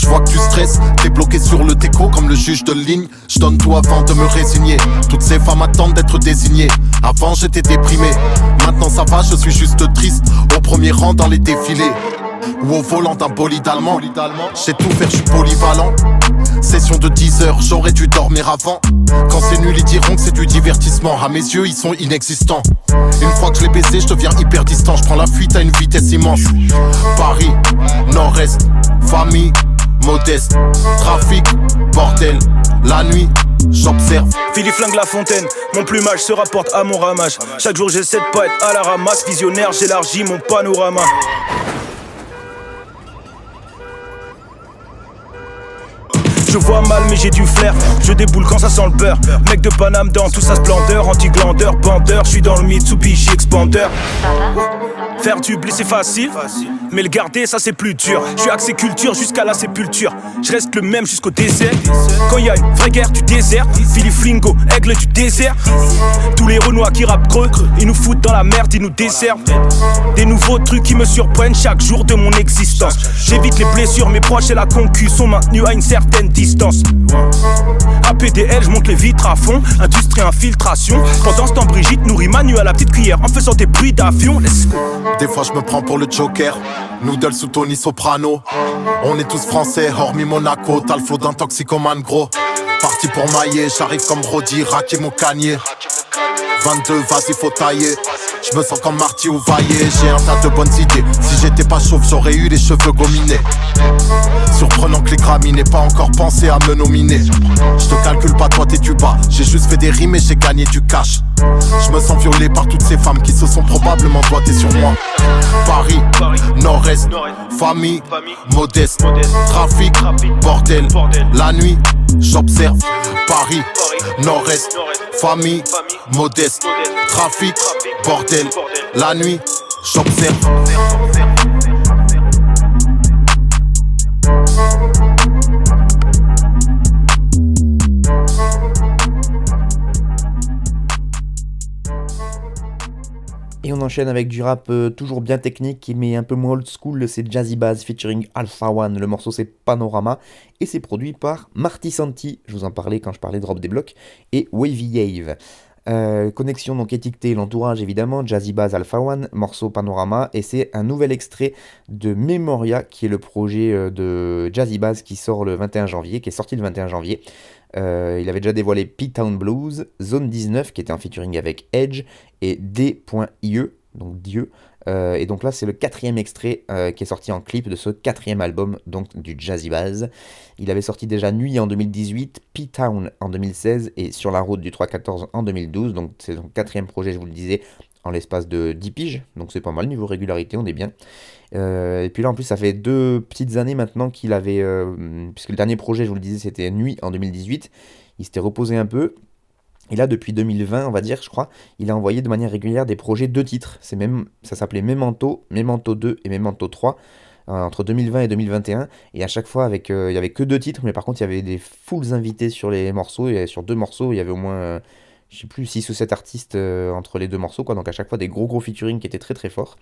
Je vois que tu stresses, t'es bloqué sur le déco comme le juge de ligne. Je donne tout avant de me résigner. Toutes ces femmes attendent d'être désignées. Avant j'étais déprimé, maintenant ça va, je suis juste triste. Au premier rang dans les défilés. Ou au volant d'un bolide allemand. J'ai tout faire, je suis polyvalent. Session de 10 heures, j'aurais dû dormir avant. Quand c'est nul, ils diront que c'est du divertissement. À mes yeux, ils sont inexistants. Une fois que je l'ai baisé, je deviens hyper distant. Je prends la fuite à une vitesse immense. Paris, Nord-Est, famille, modeste. Trafic, bordel, la nuit. J'observe. Philippe flingue la fontaine, mon plumage se rapporte à mon ramage. Chaque jour j'essaie de pas à la ramasse. Visionnaire, j'élargis mon panorama. Je vois mal mais j'ai du flair Je déboule quand ça sent le beurre Mec de Paname dans toute sa splendeur Anti-glandeur, bandeur Je suis dans le Mitsubishi Expander Faire du blé c'est facile, mais le garder ça c'est plus dur. Je suis axé culture jusqu'à la sépulture. Je reste le même jusqu'au désert. Quand y a une vraie guerre du désert, Philly Flingo, aigle du désert. Tous les renois qui rappent creux, ils nous foutent dans la merde, ils nous desservent. Des nouveaux trucs qui me surprennent chaque jour de mon existence. J'évite les blessures, mes proches et la concu sont maintenus à une certaine distance. APDL, je monte les vitres à fond, industrie infiltration. Pendant ce temps, Brigitte nourrit Manu à la petite cuillère en faisant des bruits d'avion. Des fois, je me prends pour le Joker. Noodle sous Tony Soprano. On est tous français, hormis Monaco. T'as le flow d'un toxicomane gros. Parti pour mailler, j'arrive comme Brody, raquer mon canier. 22, vas-y, faut tailler. Je me sens comme Marty ou Vaillé, j'ai un tas de bonnes idées. Si j'étais pas chauve, j'aurais eu les cheveux gominés. Surprenant que les Grammy n'aient pas encore pensé à me nominer. Je te calcule pas, toi t'es du bas. J'ai juste fait des rimes et j'ai gagné du cash. Je me sens violé par toutes ces femmes qui se sont probablement doigtées sur moi. Paris, Nord-Est, famille, modeste, trafic, bordel. La nuit, j'observe. Paris, Nord-Est, famille, modeste, trafic, bordel. La nuit, j'observe. Et on enchaîne avec du rap euh, toujours bien technique mais un peu moins old school, c'est Jazzy Bass featuring Alpha One, le morceau c'est Panorama et c'est produit par Marty Santi, je vous en parlais quand je parlais de Drop des blocs, et Wavy Yave. Euh, connexion donc étiquetée l'entourage évidemment, Jazzy Bass Alpha One, morceau Panorama, et c'est un nouvel extrait de Memoria qui est le projet euh, de Jazzy Bass qui sort le 21 janvier, qui est sorti le 21 janvier. Euh, il avait déjà dévoilé P-Town Blues, Zone 19 qui était en featuring avec Edge et D.IE, donc Dieu. Euh, et donc là c'est le quatrième extrait euh, qui est sorti en clip de ce quatrième album donc du Jazzy Bass. Il avait sorti déjà Nuit en 2018, P-Town en 2016 et Sur la route du 314 en 2012. Donc c'est son quatrième projet, je vous le disais, en l'espace de 10 piges. Donc c'est pas mal niveau régularité, on est bien. Euh, et puis là, en plus, ça fait deux petites années maintenant qu'il avait. Puisque le dernier projet, je vous le disais, c'était Nuit en 2018. Il s'était reposé un peu. Et là, depuis 2020, on va dire, je crois, il a envoyé de manière régulière des projets de titres. C'est même, ça s'appelait Memento, Memento 2 et Memento 3 euh, entre 2020 et 2021. Et à chaque fois, avec, il y avait que deux titres, mais par contre, il y avait des foules invités sur les morceaux. Et sur deux morceaux, il y avait au moins je sais plus, 6 ou 7 artistes entre les deux morceaux, quoi. Donc à chaque fois des gros gros featuring qui étaient très très forts.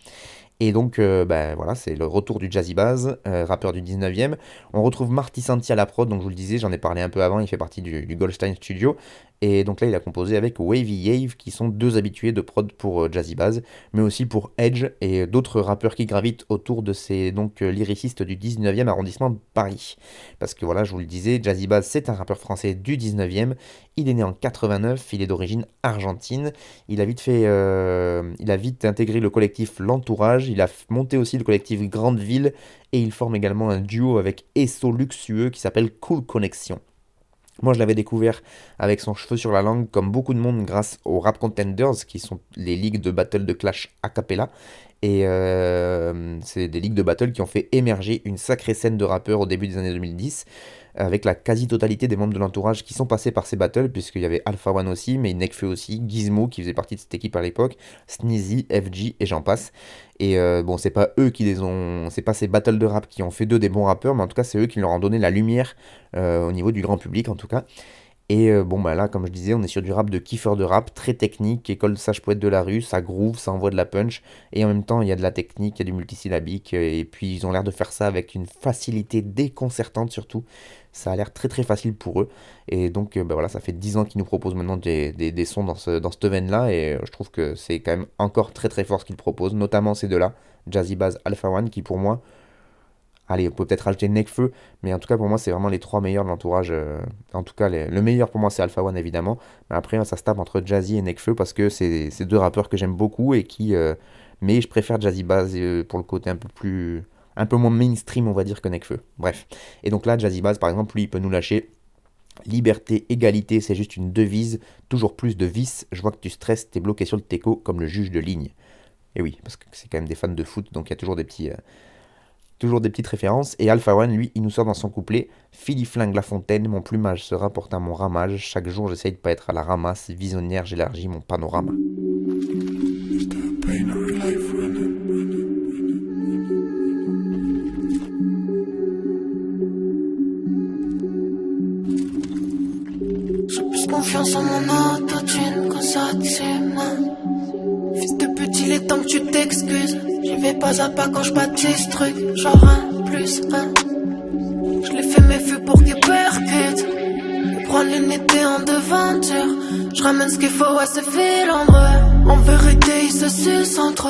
Et donc, euh, ben voilà, c'est le retour du Jazzy Baz, euh, rappeur du 19e. On retrouve Marty Santi à la prod, donc je vous le disais, j'en ai parlé un peu avant, il fait partie du, Goldstein Studio. Et donc là, il a composé avec Wavy Yave, qui sont deux habitués de prod pour euh, Jazzy Baz, mais aussi pour Edge et d'autres rappeurs qui gravitent autour de ces donc lyricistes du 19e arrondissement de Paris. Parce que voilà, je vous le disais, Jazzy Baz, c'est un rappeur français du 19e. Il est né en 89, il est d'origine argentine. Il a vite fait, il a vite intégré le collectif L'Entourage il a monté aussi le collectif Grande Ville et il forme également un duo avec Esso Luxueux qui s'appelle Cool Connection. Moi, je l'avais découvert avec son cheveu sur la langue, comme beaucoup de monde, grâce aux Rap Contenders, qui sont les ligues de battle de clash a cappella. Et euh, c'est des ligues de battle qui ont fait émerger une sacrée scène de rappeurs au début des années 2010 avec la quasi-totalité des membres de l'entourage qui sont passés par ces battles, puisqu'il y avait Alpha One aussi, mais Nekfeu aussi, Gizmo qui faisait partie de cette équipe à l'époque, Sneezy, FG et j'en passe. Et euh, bon, c'est pas eux qui les ont. C'est pas ces battles de rap qui ont fait d'eux des bons rappeurs, mais en tout cas, c'est eux qui leur ont donné la lumière euh, au niveau du grand public, en tout cas. Et euh, bon, bah là, comme je disais, on est sur du rap de kiffeur de rap, très technique, école sage poète de la rue, ça groove, ça envoie de la punch, et en même temps, il y a de la technique, il y a du multisyllabique, et puis ils ont l'air de faire ça avec une facilité déconcertante surtout. Ça a l'air très très facile pour eux. Et donc, bah voilà, ça fait 10 ans qu'ils nous proposent maintenant des, des, sons dans, ce, dans cette veine-là. Et je trouve que c'est quand même encore très très fort ce qu'ils proposent, notamment ces deux-là, Jazzy Bass, Alpha One, qui pour moi, allez, on peut peut-être rajouter Nekfeu, mais en tout cas pour moi, c'est vraiment les trois meilleurs de l'entourage. en tout cas, le meilleur pour moi, c'est Alpha One évidemment. Mais après, ça se tape entre Jazzy et Nekfeu parce que c'est deux rappeurs que j'aime beaucoup et qui. mais je préfère Jazzy Bass pour le côté un peu plus un peu moins mainstream, on va dire, que Necfeu. Bref. Et donc là, Jazzy Bass, par exemple, lui, il peut nous lâcher Liberté, égalité, c'est juste une devise. Toujours plus de vices. Je vois que tu stresses, t'es bloqué sur le teco comme le juge de ligne. Et oui, parce que c'est quand même des fans de foot, donc il y a toujours des petits. Euh, Toujours des petites références. Et Alpha One, lui, il nous sort dans son couplet Philly flingue la fontaine, mon plumage se rapporte à mon ramage. Chaque jour, j'essaye de pas être à la ramasse. Visionnaire, j'élargis mon panorama. Confiance en Fils de petit, il est temps que tu t'excuses. J'y vais pas à pas quand je bâtis truc. Genre un plus un. Je l'ai fait mes feux pour qu'il percute. Prendre l'unité en devanture. Je ramène ce qu'il faut à ce fil en En vérité, ils se sucent entre.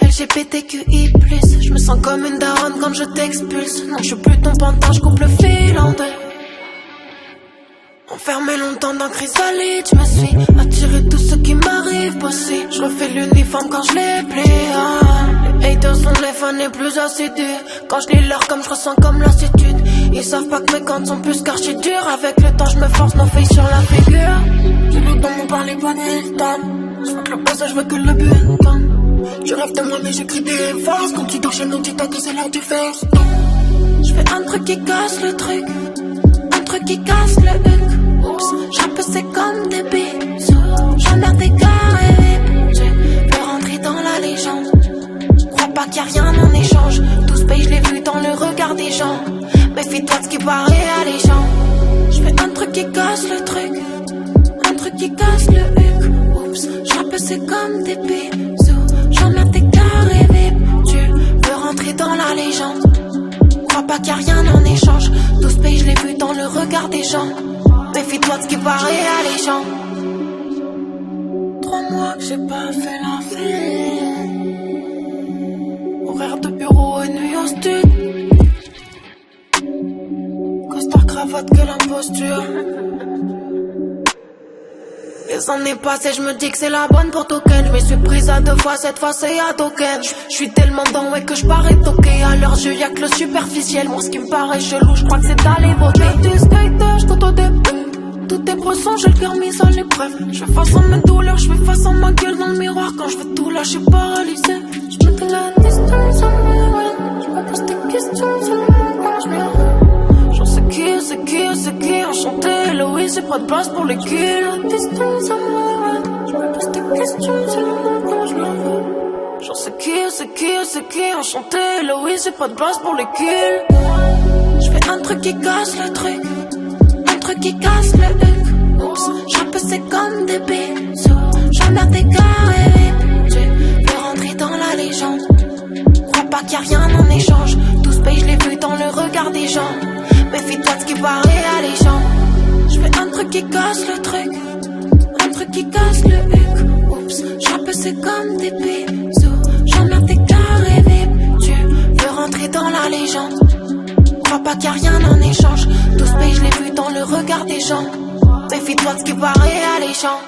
LGBTQI+, je me sens comme une daronne quand je t'expulse. Non, je suis plus ton pantin, je coupe le fil. Enfermé longtemps dans chrysalide, je me suis attiré tout ce qui m'arrive possible. Je refais l'uniforme quand je les plie. Ah. Les haters sont les fans les plus assidus. Quand je lis leur comme je ressens comme lassitude. Ils savent pas que mes comptes sont plus qu'archi durs. Avec le temps, je me force, nos filles sur la figure. J'ai l'eau dans mon parler, pas Je veux que le passage, je que le but Tu rêves de moi, mais j'écris des phrases. Quand tu dors chez nous, tu que c'est l'heure du face. Je fais un truc qui casse le truc. Un truc qui casse le huc. Oups, c'est comme des bisous. J'emmerde des carrés. Qu'il y a rien en échange. Tout ce pays, je l'ai vu dans le regard des gens. Méfie-toi de ce qui paraît alléchant. Je fais un truc qui casse le truc. Un truc qui casse le huc. Oups, c'est comme des bisous. J'emmerde des carrés. Tu veux rentrer dans la légende. Crois pas qu'il a rien en échange. Tout ce pays, je l'ai vu dans le regard des gens. Méfie-toi de ce qui paraît alléchant. Trois mois que j'ai pas fait la. L'imposture. Les années passées, je me dis que c'est la bonne pour token. Je me suis prise à deux fois, cette fois c'est à token. Je suis tellement dans ouais que je parais toqué. À leurs yeux, y'a que le superficiel. Moi, ce qui me paraît chelou, je crois que c'est d'aller voter. Du skater, je au début. Tout est bressant, j'ai le cœur mis à l'épreuve. Je fais face à mes douleurs, je fais face à ma gueule dans le miroir. Quand je veux tout lâcher, paralysé. Je me la distance, je me pose des questions c'est qui, c'est enchanté. Louis, c'est pas de place pour les kills. La je pose des questions seulement quand je me J'en sais qui, c'est qui, c'est qui, enchanté. Louis, c'est pas de place pour les kills. Je fais un truc qui casse le truc qui casse le huc. Oups, j'rappe c'est comme des bisous. J'emmerde des carrés. Tu veux rentrer dans la légende. Crois pas qu'il y a rien en échange. Tout ce pays, je l'ai vu dans le regard des gens. Méfie-toi de ce qui paraît alléchant. J'fais un truc qui casse le truc. Un truc qui casse le huc. Oups, j'rappe c'est comme des bisous. J'emmerde des carrés. Tu veux rentrer dans la légende crois pas qu'il y a rien en échange. Tout ce pays, je l'ai vu dans le regard des gens. Méfie-toi de ce qui paraît alléchant.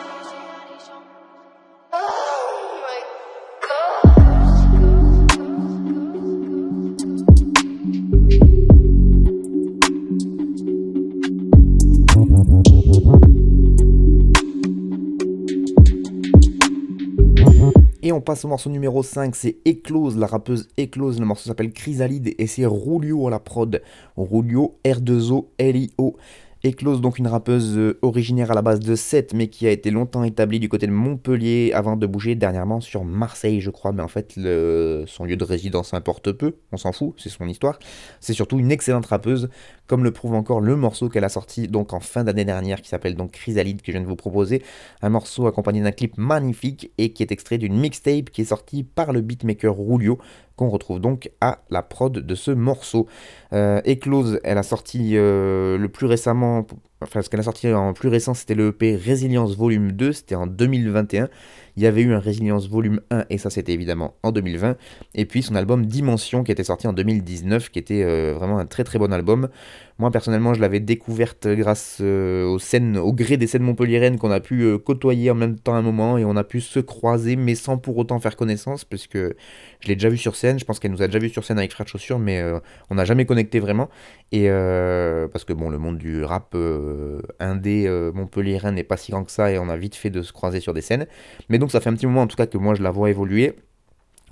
Et on passe au morceau numéro 5, c'est Eclose, la rappeuse Eclose. Le morceau s'appelle Chrysalide et c'est Rulio à la prod. Rulio, R2O, L-I-O. Eclose, donc une rappeuse euh, originaire à la base de Sète, mais qui a été longtemps établie du côté de Montpellier avant de bouger dernièrement sur Marseille, je crois. Mais en fait, son lieu de résidence importe peu, on s'en fout, c'est son histoire. C'est surtout une excellente rappeuse, comme le prouve encore le morceau qu'elle a sorti donc en fin d'année dernière, qui s'appelle donc Chrysalide, que je viens de vous proposer. Un morceau accompagné d'un clip magnifique et qui est extrait d'une mixtape qui est sortie par le beatmaker Rulio, retrouve donc à la prod de ce morceau. Euh, Eclose, elle a sorti euh, le plus récemment, enfin ce qu'elle a sorti en plus récent, c'était le EP Résilience Volume 2, c'était en 2021. Il y avait eu un Résilience Volume 1 et ça c'était évidemment en 2020. Et puis son album Dimension qui était sorti en 2019, qui était euh, vraiment un très très bon album. Moi personnellement je l'avais découverte grâce euh, aux scènes, au gré des scènes montpelliéraines qu'on a pu euh, côtoyer en même temps un moment et on a pu se croiser mais sans pour autant faire connaissance parce que je l'ai déjà vu sur scène, je pense qu'elle nous a déjà vu sur scène avec Frère de Chaussures mais on n'a jamais connecté vraiment. Et parce que bon le monde du rap indé montpelliérain n'est pas si grand que ça et on a vite fait de se croiser sur des scènes. Mais donc ça fait un petit moment en tout cas que moi je la vois évoluer.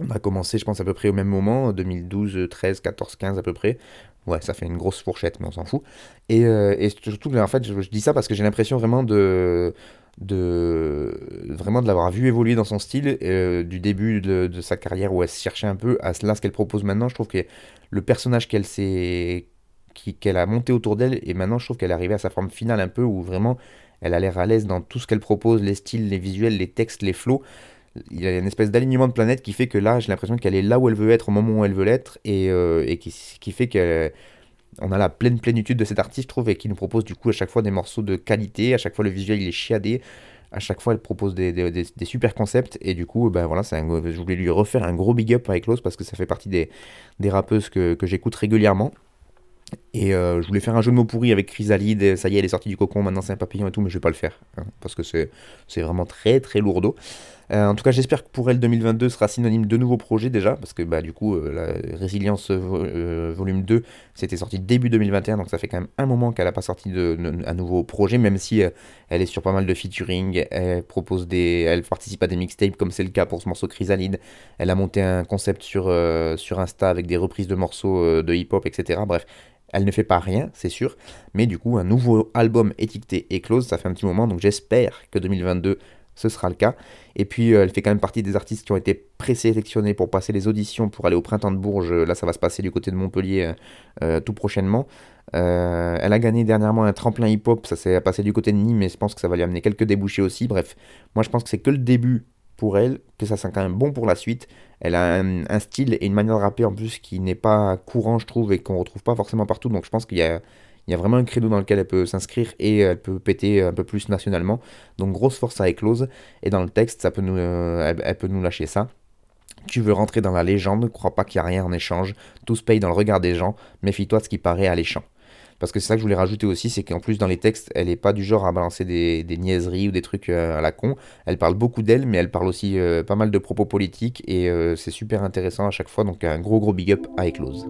On a commencé, je pense, à peu près au même moment, 2012, 13, 14, 15 à peu près. Ouais, ça fait une grosse fourchette, mais on s'en fout. Et, euh, surtout, en fait, je, dis ça parce que j'ai l'impression vraiment de, vraiment de l'avoir vu évoluer dans son style euh, du début de, sa carrière où elle se cherchait un peu à là ce qu'elle propose maintenant. Je trouve que le personnage qu'elle s'est qu'elle a monté autour d'elle et maintenant je trouve qu'elle est arrivée à sa forme finale un peu où vraiment Elle a l'air à l'aise dans tout ce qu'elle propose, les styles, les visuels, les textes, les flots. Il y a une espèce d'alignement de planète qui fait que là, j'ai l'impression qu'elle est là où elle veut être au moment où elle veut l'être et, euh, qui, fait qu'on a la pleine plénitude de cet artiste, je trouve, et qui nous propose du coup à chaque fois des morceaux de qualité. À chaque fois, le visuel il est chiadé. À chaque fois, elle propose des, super concepts. Et du coup, ben voilà, je voulais lui refaire un gros big up avec Lowe's parce que ça fait partie des, rappeuses que j'écoute régulièrement. Et euh, je voulais faire un jeu de mots pourri avec Chrysalide, ça y est, elle est sortie du cocon, maintenant c'est un papillon et tout, mais je vais pas le faire, hein, parce que c'est vraiment très très lourdeau. Euh, en tout cas, j'espère que pour elle 2022 sera synonyme de nouveaux projets déjà, parce que bah, du coup, euh, la Résilience volume 2, c'était sorti début 2021, donc ça fait quand même un moment qu'elle n'a pas sorti de, un nouveau projet, même si elle est sur pas mal de featuring, elle propose des, elle participe à des mixtapes comme c'est le cas pour ce morceau Chrysalide, elle a monté un concept sur, sur Insta avec des reprises de morceaux de hip-hop, etc. Bref, elle ne fait pas rien, c'est sûr, mais du coup, un nouveau album étiqueté et close, ça fait un petit moment, donc j'espère que 2022, ce sera le cas. Et puis, euh, elle fait quand même partie des artistes qui ont été présélectionnés pour passer les auditions pour aller au Printemps de Bourges. Là, ça va se passer du côté de Montpellier euh, tout prochainement. Euh, elle a gagné dernièrement un tremplin hip-hop, ça s'est passé du côté de Nîmes, mais je pense que ça va lui amener quelques débouchés aussi. Bref, moi je pense que c'est que le début pour elle, que ça sent quand même bon pour la suite. Elle a un, style et une manière de rapper en plus qui n'est pas courant, je trouve, et qu'on retrouve pas forcément partout. Donc je pense qu'il y a, il y a vraiment un credo dans lequel elle peut s'inscrire et elle peut péter un peu plus nationalement. Donc grosse force à Eclose. Et dans le texte, ça peut nous, euh, elle, peut nous lâcher ça. Tu veux rentrer dans la légende, crois pas qu'il n'y a rien en échange. Tout se paye dans le regard des gens. Méfie-toi de ce qui paraît alléchant. Parce que c'est ça que je voulais rajouter aussi, c'est qu'en plus dans les textes, elle n'est pas du genre à balancer des, niaiseries ou des trucs euh, à la con. Elle parle beaucoup d'elle, mais elle parle aussi euh, pas mal de propos politiques et euh, c'est super intéressant à chaque fois. Donc un gros gros big up à Eclose.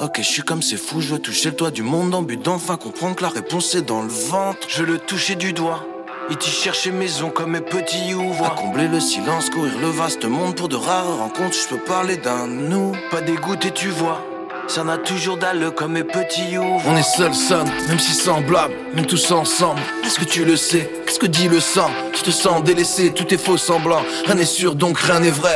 Ok, je suis comme c'est fou, je veux toucher le toit du monde en but d'enfin comprendre que la réponse est dans le ventre. Je le toucher du doigt. Il t'y cherchait maison comme mes petits ouvres. À combler le silence, courir le vaste monde pour de rares rencontres. Je peux parler d'un nous, pas dégoûté, tu vois. Ça n'a toujours dalle comme mes petits ouvres. On est seul, son, même si semblable, même tous ensemble. Est-ce que tu le sais? Qu'est-ce que dit le sang? Je te sens délaissé, tout est faux semblant. Rien n'est sûr, donc rien n'est vrai.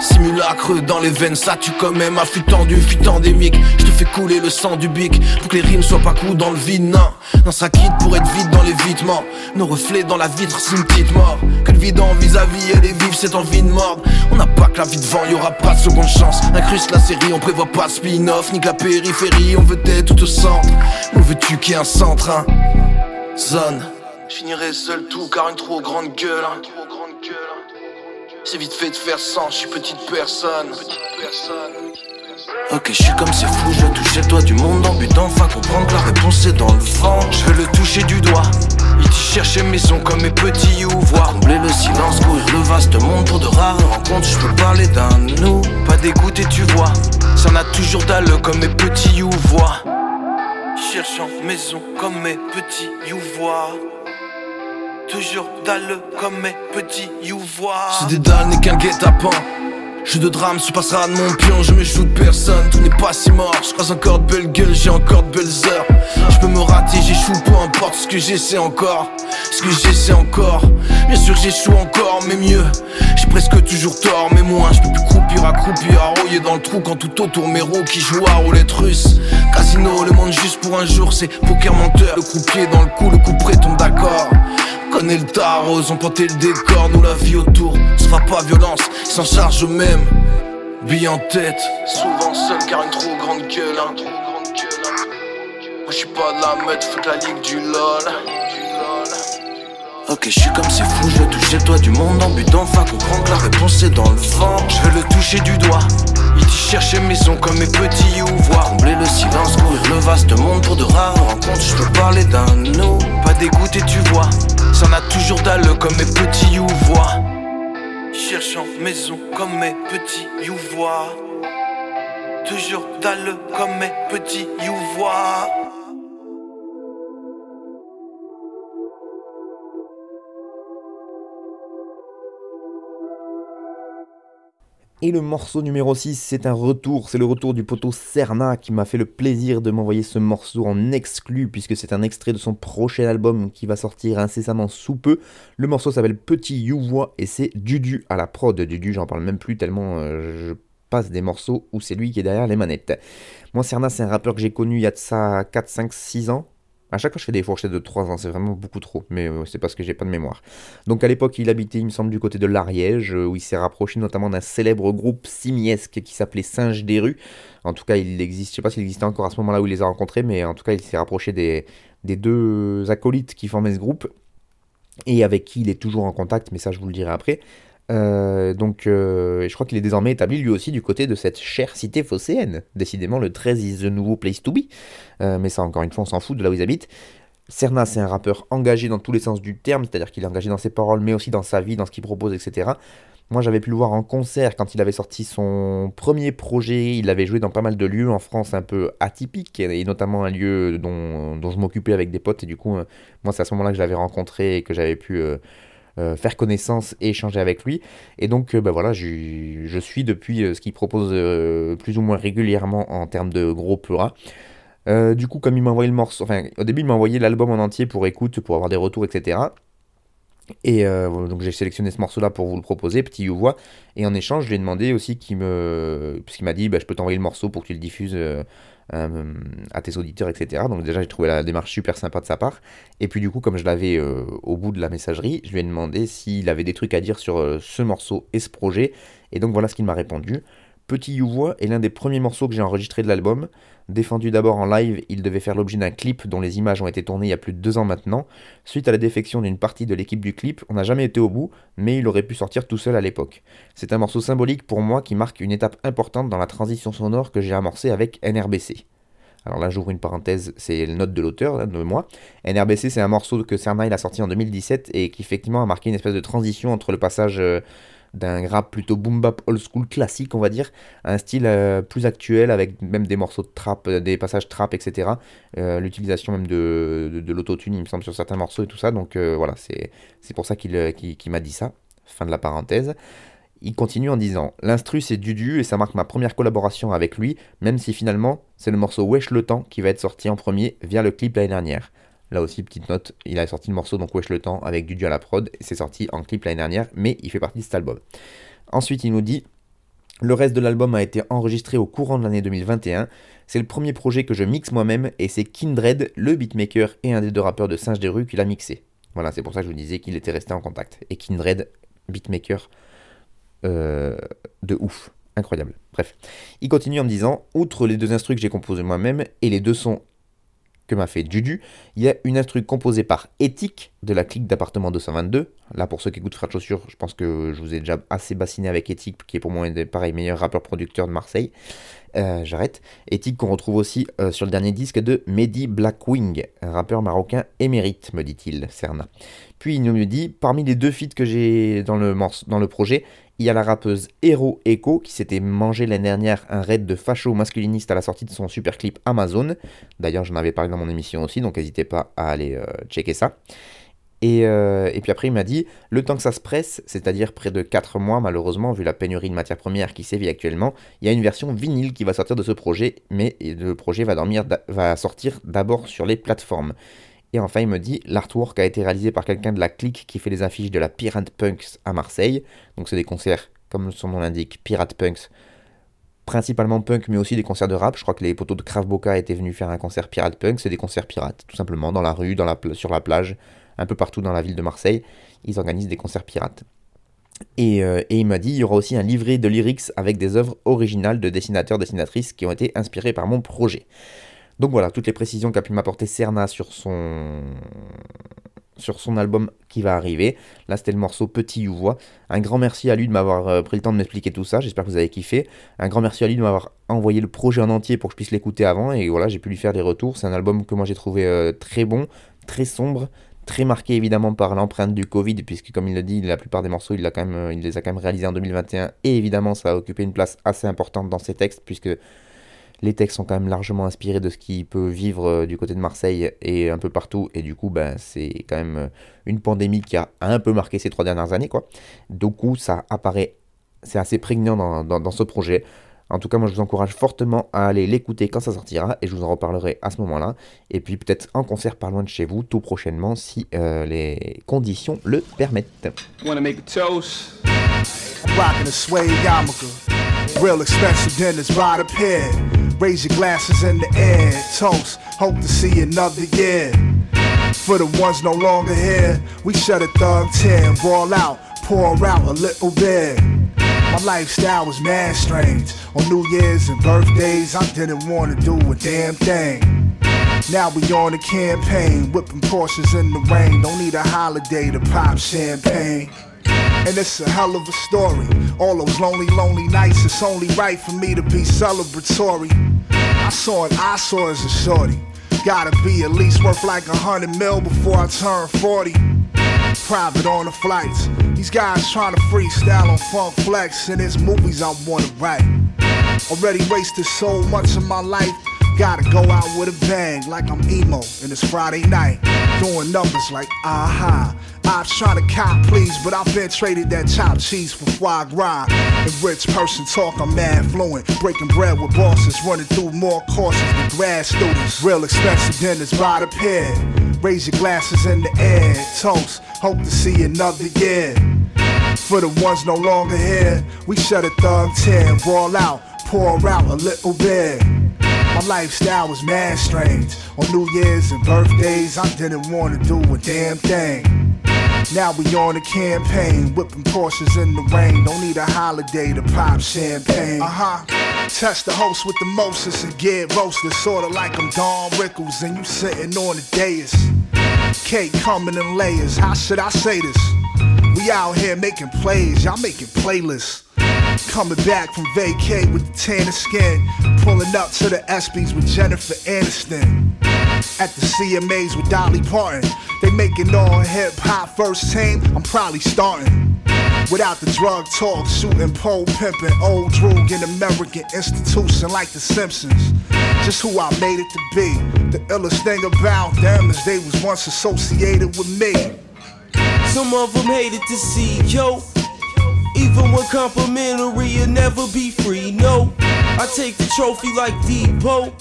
Simulacre dans les veines, ça tue quand même. À flux tendu, fuite endémique. Je te fais couler le sang du bic pour que les rimes soient pas coups dans le vide. Non, ça quitte pour être vide dans l'évitement. Nos reflets dans la vitre, c'est une petite mort. Que le vide en vis-à-vis, elle est vive, cette envie de mordre. On n'a pas que la vie devant, y aura pas de seconde chance. Incruste la série, on prévoit pas spin-off, ni que la périphérie, on veut être tout au centre. Qu'il y ait un centre, hein? Zone. Finirai seul tout car une trop grande gueule. Hein. C'est vite fait de faire sans, je suis petite personne. Ok, je suis comme c'est fou, je veux toucher toi du monde en but d'enfin comprendre que la réponse est dans le vent. Je veux le toucher du doigt. Il t'y cherchait maison comme mes petits voir Combler le silence, courir le vaste monde pour de rares rencontres. Je peux parler d'un nous, pas d'écouter, tu vois. Ça n'a toujours dalle comme mes petits youvois. Cherchant maison comme mes petits youvois. Toujours dalle comme mes petits youvois. Ce dédale n'est qu'un guet-apens. Jeu de drame se passera de mon pion, je me joue de personne, tout n'est pas si mort. Je croise encore de belles gueules, j'ai encore de belles heures. Je peux me rater, j'échoue, peu importe ce que j'essaie encore. Ce que j'essaie encore, bien sûr j'échoue encore, mais mieux. J'ai presque toujours tort, mais moins. Je peux plus croupir, accroupir, arroyer dans le trou quand tout autour mes roues qui jouent à roulette russe. Casino, le monde juste pour un jour, c'est poker menteur. Le croupier dans le coup, le coup près tombe d'accord. Connais le tarot, ont planté le décor, nous la vie autour Ce sera pas violence, ils s'en chargent eux-mêmes. Bille en tête, souvent seul car une trop grande gueule. Hein. Moi je suis pas de la meute, faut la ligue du lol. Ok, je suis comme c'est fou, je veux toucher le toit du monde en but d'enfin comprendre que la réponse est dans le vent. Je veux le toucher du doigt. Dit chercher maison comme mes petits voir Combler le silence, courir le vaste monde pour de rares rencontres. Je peux parler d'un nous, pas dégoûté, tu vois. Ça n'a toujours dalle comme mes petits youvois. Cherchant maison comme mes petits youvois. Toujours dalle comme mes petits youvois. Et le morceau numéro 6, c'est un retour, c'est le retour du poteau Serna qui m'a fait le plaisir de m'envoyer ce morceau en exclu puisque c'est un extrait de son prochain album qui va sortir incessamment sous peu. Le morceau s'appelle Petit Youvois et c'est Dudu à la prod. Dudu, j'en parle même plus tellement euh, je passe des morceaux ou c'est lui qui est derrière les manettes. Moi, Serna, c'est un rappeur que j'ai connu il y a de ça 4, 5, 6 ans. À chaque fois, je fais des fourchettes de 3 ans, c'est vraiment beaucoup trop, mais euh, c'est parce que j'ai pas de mémoire. Donc à l'époque, il habitait, il me semble, du côté de l'Ariège, euh, où il s'est rapproché notamment d'un célèbre groupe simiesque qui s'appelait Singe des rues. En tout cas, il existe, je sais pas s'il existait encore à ce moment-là où il les a rencontrés, mais en tout cas, il s'est rapproché des, des deux acolytes qui formaient ce groupe, et avec qui il est toujours en contact, mais ça, je vous le dirai après. Euh, donc, euh, je crois qu'il est désormais établi lui aussi du côté de cette chère cité phocéenne. Décidément, le 13 is the nouveau place to be. Euh, mais ça, encore une fois, on s'en fout de là où ils habitent. Serna, c'est un rappeur engagé dans tous les sens du terme, c'est-à-dire qu'il est engagé dans ses paroles, mais aussi dans sa vie, dans ce qu'il propose, etc. Moi, j'avais pu le voir en concert quand il avait sorti son premier projet. Il avait joué dans pas mal de lieux en France un peu atypiques, et notamment un lieu dont, dont je m'occupais avec des potes. Et du coup, moi, c'est à ce moment-là que je l'avais rencontré et que j'avais pu euh, faire connaissance et échanger avec lui. Et donc, ben voilà, je, je, suis depuis euh, ce qu'il propose plus ou moins régulièrement en termes de gros plura. du coup, comme il m'a envoyé le morceau, enfin, au début, il m'a envoyé l'album en entier pour écoute, pour avoir des retours, etc. Et donc j'ai sélectionné ce morceau-là pour vous le proposer, Petit You Et en échange, je lui ai demandé aussi qu'il me. Parce qu'il m'a dit, bah, je peux t'envoyer le morceau pour que tu le diffuses euh, à tes auditeurs, etc. Donc déjà, j'ai trouvé la démarche super sympa de sa part. Et puis du coup, comme je l'avais euh, au bout de la messagerie, je lui ai demandé s'il avait des trucs à dire sur euh, ce morceau et ce projet. Et donc voilà ce qu'il m'a répondu. Petit You est l'un des premiers morceaux que j'ai enregistré de l'album. Défendu d'abord en live, il devait faire l'objet d'un clip dont les images ont été tournées il y a plus de deux ans maintenant. Suite à la défection d'une partie de l'équipe du clip, on n'a jamais été au bout, mais il aurait pu sortir tout seul à l'époque. C'est un morceau symbolique pour moi qui marque une étape importante dans la transition sonore que j'ai amorcée avec NRBC. Alors là, j'ouvre une parenthèse, c'est le note de l'auteur, de moi. NRBC, c'est un morceau que Cernail a sorti en 2017 et qui effectivement a marqué une espèce de transition entre le passage euh, d'un rap plutôt boom bap old school classique, on va dire, un style euh, plus actuel avec même des morceaux de trap, euh, des passages trap, etc. L'utilisation même de, de, l'autotune, il me semble, sur certains morceaux et tout ça. Donc voilà, c'est pour ça qu'il m'a dit ça. Fin de la parenthèse. Il continue en disant L'instru c'est Dudu et ça marque ma première collaboration avec lui, même si finalement c'est le morceau Wesh le temps qui va être sorti en premier via le clip l'année dernière. Là aussi, petite note, il a sorti le morceau donc Wesh le temps avec Dudu à la prod, c'est sorti en clip l'année dernière, mais il fait partie de cet album. Ensuite, il nous dit Le reste de l'album a été enregistré au courant de l'année 2021. C'est le premier projet que je mixe moi-même et c'est Kindred, le beatmaker et un des deux rappeurs de Singe des rues, qui l'a mixé. Voilà, c'est pour ça que je vous disais qu'il était resté en contact. Et Kindred, beatmaker, euh, de ouf. Incroyable. Bref. Il continue en me disant Outre les deux instruments que j'ai composés moi-même et les deux sons que m'a fait Dudu, il y a une instru composée par Éthique de la clique d'appartement 222. Là, pour ceux qui écoutent Frère Chaussures, je pense que je vous ai déjà assez bassiné avec Éthique, qui est pour moi un des pareils meilleurs rappeurs producteurs de Marseille. Euh, j'arrête. Éthique qu'on retrouve aussi euh, sur le dernier disque de Mehdi Blackwing, un rappeur marocain émérite, me dit-il, Cerna. Puis il nous dit Parmi les deux feats que j'ai dans le projet, il y a la rappeuse Hero Echo qui s'était mangé l'année dernière un raid de facho masculiniste à la sortie de son super clip Amazon. D'ailleurs, j'en avais parlé dans mon émission aussi, donc n'hésitez pas à aller euh, checker ça. Euh, et, puis après, il m'a dit le temps que ça se presse, c'est-à-dire près de 4 mois, malheureusement, vu la pénurie de matières premières qui sévit actuellement, il y a une version vinyle qui va sortir de ce projet, mais le projet va, dormir, va sortir d'abord sur les plateformes. Et enfin, il me dit l'artwork a été réalisé par quelqu'un de la clique qui fait les affiches de la Pirate Punks à Marseille. Donc, c'est des concerts, comme son nom l'indique, Pirate Punks. Principalement punk, mais aussi des concerts de rap. Je crois que les poteaux de Krav Boca étaient venus faire un concert Pirate Punk. C'est des concerts pirates, tout simplement, dans la rue, sur la plage, un peu partout dans la ville de Marseille. Ils organisent des concerts pirates. Et, euh, et, il m'a dit il y aura aussi un livret de lyrics avec des œuvres originales de dessinateurs, dessinatrices qui ont été inspirés par mon projet. Donc voilà, toutes les précisions qu'a pu m'apporter Cerna sur son sur son album qui va arriver. Là, c'était le morceau Petit You Un grand merci à lui de m'avoir euh, pris le temps de m'expliquer tout ça. J'espère que vous avez kiffé. Un grand merci à lui de m'avoir envoyé le projet en entier pour que je puisse l'écouter avant. Et voilà, j'ai pu lui faire des retours. C'est un album que moi j'ai trouvé euh, très bon, très sombre, très marqué évidemment par l'empreinte du Covid, puisque comme il l'a dit, la plupart des morceaux, il, euh, il les a quand même réalisés en 2021. Et évidemment, ça a occupé une place assez importante dans ses textes, puisque les textes sont quand même largement inspirés de ce qui peut vivre euh, du côté de Marseille et un peu partout. Et du coup, ben, c'est quand même euh, une pandémie qui a un peu marqué ces trois dernières années. Quoi. Du coup, ça apparaît, c'est assez prégnant dans, ce projet. En tout cas, moi, je vous encourage fortement à aller l'écouter quand ça sortira et je vous en reparlerai à ce moment-là. Et puis peut-être en concert par loin de chez vous tout prochainement si euh, les conditions le permettent. Real expensive dinners by the pair. Raise your glasses in the air. Toast, hope to see another year. For the ones no longer here, we shut a thug tear, ball out, pour out a little bit. My lifestyle was mad strange. On New Year's and birthdays, I didn't wanna do a damn thing. Now we on a campaign, whipping Porsches in the rain. Don't need a holiday to pop champagne. And it's a hell of a story. All those lonely, lonely nights, it's only right for me to be celebratory. I saw it, I saw as a shorty. Gotta be at least worth like a hundred mil before I turn 40. Private on the flights. These guys trying to freestyle on Funk Flex, and it's movies I wanna write. Already wasted so much of my life. Gotta go out with a bang like I'm emo and it's Friday night. Doing numbers like aha. I'm trying to cop please, but I've been traded that chopped cheese for foie gras. And rich person talk, I'm mad fluent. Breaking bread with bosses, running through more courses than grad students. Real expensive dinners by the pair. Raise your glasses in the air. Toast, hope to see another year. For the ones no longer here, we shut a thug tear, brawl out, pour out a little bit. My lifestyle was mad strange. On New Year's and birthdays, I didn't wanna do a damn thing. Now we on a campaign, whipping Porsches in the rain. Don't need a holiday to pop champagne. Uh huh. Test the host with the Moses and get roasted, sorta like I'm Don Rickles and you sitting on the dais. Cake coming in layers. How should I say this? We out here making plays, y'all making playlists. Coming back from vacay with the tan skin. Pulling up to the ESPYs with Jennifer Aniston. At the CMAs with Dolly Parton. They making all hip hop first team. I'm probably starting. Without the drug talk, shooting pole pimping, old drug in American institution like the Simpsons. Just who I made it to be. The illest thing about them is they was once associated with me. Some of them hated to see, yo. Even when complimentary, will never be free. No, I take the trophy like Depot.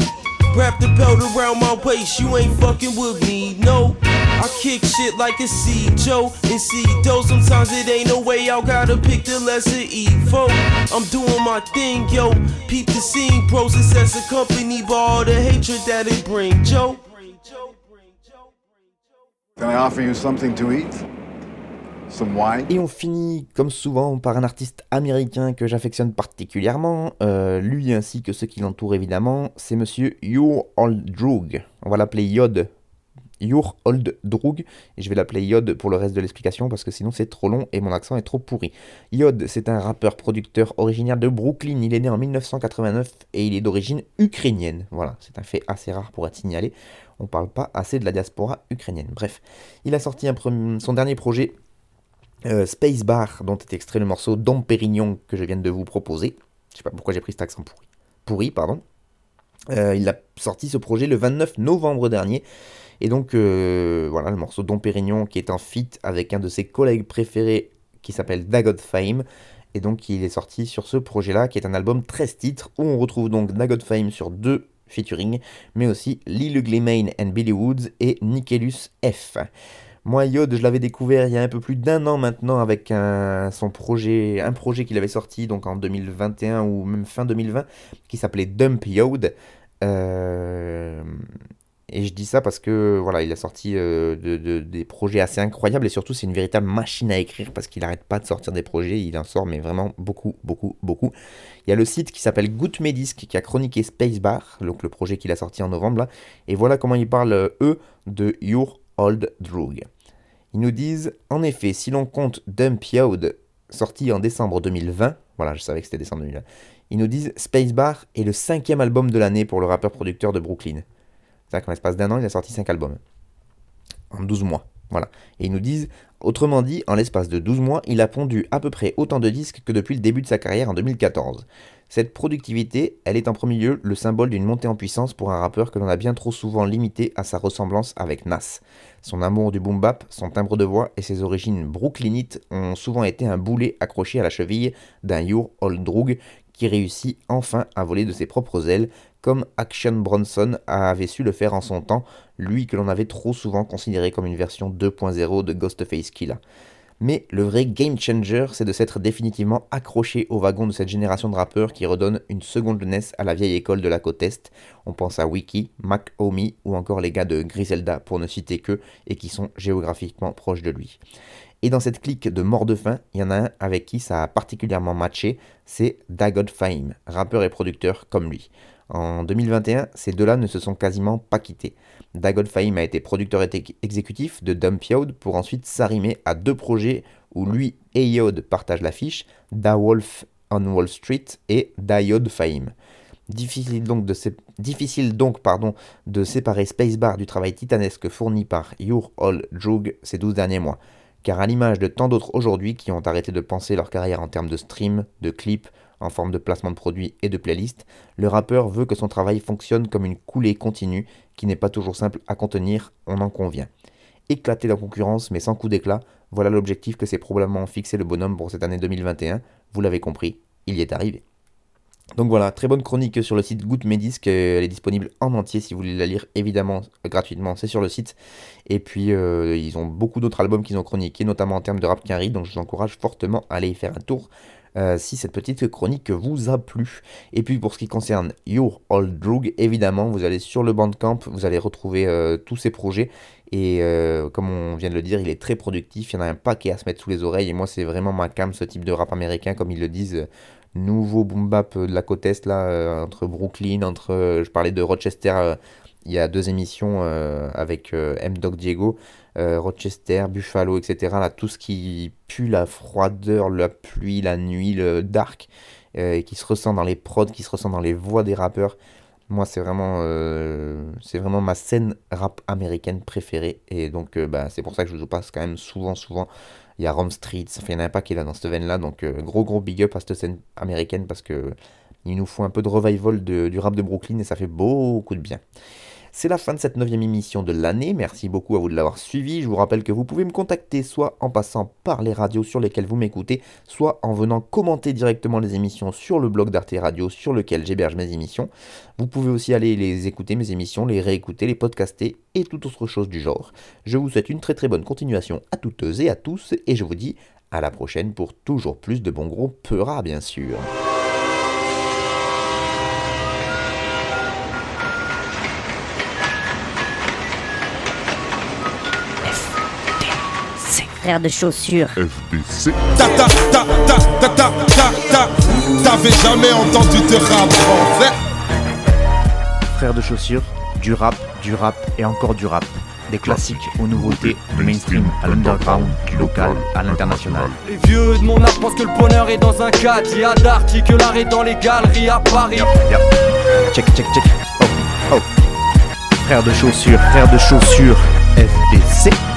Wrap the belt around my waist, you ain't fucking with me. No, I kick shit like a C Joe and C dough. Sometimes it ain't no way out, gotta pick the lesser evil. I'm doing my thing, yo. Peep the scene, process accompanied by all the hatred that it bring, Joe. Can I offer you something to eat? Et on finit, comme souvent, par un artiste américain que j'affectionne particulièrement, euh, lui ainsi que ceux qui l'entourent évidemment, c'est monsieur Your Old Drug. On va l'appeler Yod. Your Old Drug, et je vais l'appeler Yod pour le reste de l'explication parce que sinon c'est trop long et mon accent est trop pourri. Yod, c'est un rappeur producteur originaire de Brooklyn. Il est né en 1989 et il est d'origine ukrainienne. Voilà, c'est un fait assez rare pour être signalé. On parle pas assez de la diaspora ukrainienne. Bref, il a sorti son dernier projet euh, Space Bar, dont est extrait le morceau Dom Pérignon que je viens de vous proposer. Je sais pas pourquoi j'ai pris cet accent pourri. Pourri, pardon. Euh, il a sorti ce projet le 29 novembre dernier. Et donc, euh, voilà, le morceau Dom Pérignon qui est en feat avec un de ses collègues préférés qui s'appelle Dagod Fame. Et donc, il est sorti sur ce projet-là qui est un album 13 titres où on retrouve donc Dagod Fame sur deux featuring, mais aussi Lil Ugly and Billy Woods et Nikelus F. Moi, Yod, je l'avais découvert il y a un peu plus d'un an maintenant avec un, son projet, un projet qu'il avait sorti donc en 2021 ou même fin 2020 qui s'appelait Dump Yod. Euh, et je dis ça parce que voilà, il a sorti euh, de, des projets assez incroyables et surtout c'est une véritable machine à écrire parce qu'il n'arrête pas de sortir des projets, il en sort mais vraiment beaucoup, beaucoup, beaucoup. Il y a le site qui s'appelle Goutmedisc qui a chroniqué Spacebar, donc le projet qu'il a sorti en novembre et voilà comment ils parlent eux de Your Old Drug. Ils nous disent, en effet, si l'on compte Dump Yod, sorti en décembre 2020, voilà, je savais que c'était décembre 2020, ils nous disent Spacebar est le cinquième album de l'année pour le rappeur-producteur de Brooklyn. C'est-à-dire qu'en l'espace d'un an, il a sorti 5 albums. En 12 mois. Voilà. Et ils nous disent, autrement dit, en l'espace de 12 mois, il a pondu à peu près autant de disques que depuis le début de sa carrière en 2014. Cette productivité, elle est en premier lieu le symbole d'une montée en puissance pour un rappeur que l'on a bien trop souvent limité à sa ressemblance avec Nas. Son amour du boom bap, son timbre de voix et ses origines brooklynites ont souvent été un boulet accroché à la cheville d'un Your Old Drug qui réussit enfin à voler de ses propres ailes, comme Action Bronson avait su le faire en son temps, lui que l'on avait trop souvent considéré comme une version 2.0 de Ghostface Killah. Mais le vrai game changer, c'est de s'être définitivement accroché au wagon de cette génération de rappeurs qui redonne une seconde jeunesse à la vieille école de la côte Est. On pense à Wiki, Mac Omi ou encore les gars de Griselda pour ne citer que et qui sont géographiquement proches de lui. Et dans cette clique de mort de faim, il y en a un avec qui ça a particulièrement matché, c'est Dagod Fahim, rappeur et producteur comme lui. En 2021, ces deux-là ne se sont quasiment pas quittés. Dagod Fahim a été producteur exécutif de Dump Yod pour ensuite s'arrimer à deux projets où lui et Yod partagent l'affiche, Da Wolf on Wall Street et Dayod Fahim. Difficile donc, de, séparer Spacebar du travail titanesque fourni par Your All Drug ces 12 derniers mois. Car à l'image de tant d'autres aujourd'hui qui ont arrêté de penser leur carrière en termes de stream, de clips, en forme de placement de produits et de playlists, le rappeur veut que son travail fonctionne comme une coulée continue qui n'est pas toujours simple à contenir, on en convient. Éclater la concurrence mais sans coup d'éclat, voilà l'objectif que s'est probablement fixé le bonhomme pour cette année 2021, vous l'avez compris, il y est arrivé. Donc voilà, très bonne chronique sur le site Medisc, elle est disponible en entier si vous voulez la lire évidemment gratuitement, c'est sur le site. Et puis euh, ils ont beaucoup d'autres albums qu'ils ont chroniqués, notamment en termes de rap quinri, donc je vous encourage fortement à aller y faire un tour. Euh, si cette petite chronique vous a plu. Et puis pour ce qui concerne Your Old Drug, évidemment, vous allez sur le Bandcamp, vous allez retrouver euh, tous ces projets. Et euh, comme on vient de le dire, il est très productif, il y en a un paquet à se mettre sous les oreilles. Et moi, c'est vraiment ma cam, ce type de rap américain, comme ils le disent. nouveau boom bap de la côte est, là, entre Brooklyn, entre. je parlais de Rochester il y a deux émissions avec M. Doc Diego. Euh, Rochester, Buffalo, etc. Là, tout ce qui pue la froideur, la pluie, la nuit, le dark, euh, qui se ressent dans les prods, qui se ressent dans les voix des rappeurs. Moi, c'est vraiment, euh, vraiment ma scène rap américaine préférée. Et donc, bah, c'est pour ça que je vous passe quand même souvent, souvent. Il y a Rom Street, enfin, il y en a un paquet là dans cette veine-là. Donc, gros, gros big up à cette scène américaine parce que il nous faut un peu de revival du rap de Brooklyn et ça fait beaucoup de bien. C'est la fin de cette neuvième émission de l'année. Merci beaucoup à vous de l'avoir suivi. Je vous rappelle que vous pouvez me contacter soit en passant par les radios sur lesquelles vous m'écoutez, soit en venant commenter directement les émissions sur le blog d'Arte Radio sur lequel j'héberge mes émissions. Vous pouvez aussi aller les écouter, mes émissions, les réécouter, les podcaster et toute autre chose du genre. Je vous souhaite une très très bonne continuation à toutes et à tous et je vous dis à la prochaine pour toujours plus de bons gros peuras bien sûr. Frère de chaussures. FBC. Ta ta ta ta ta ta ta ta. T'avais jamais entendu de rap français. Frère de chaussures, du rap, du rap et encore du rap. Des classiques aux nouveautés, du mainstream à l'underground, du local à l'international. Les vieux de mon âge pensent que le bonheur est dans un cadre. Il y a d'arty que l'art est dans les galeries à Paris. Check, check, check. Oh, oh. Frère de chaussures, frère de chaussures, FDC.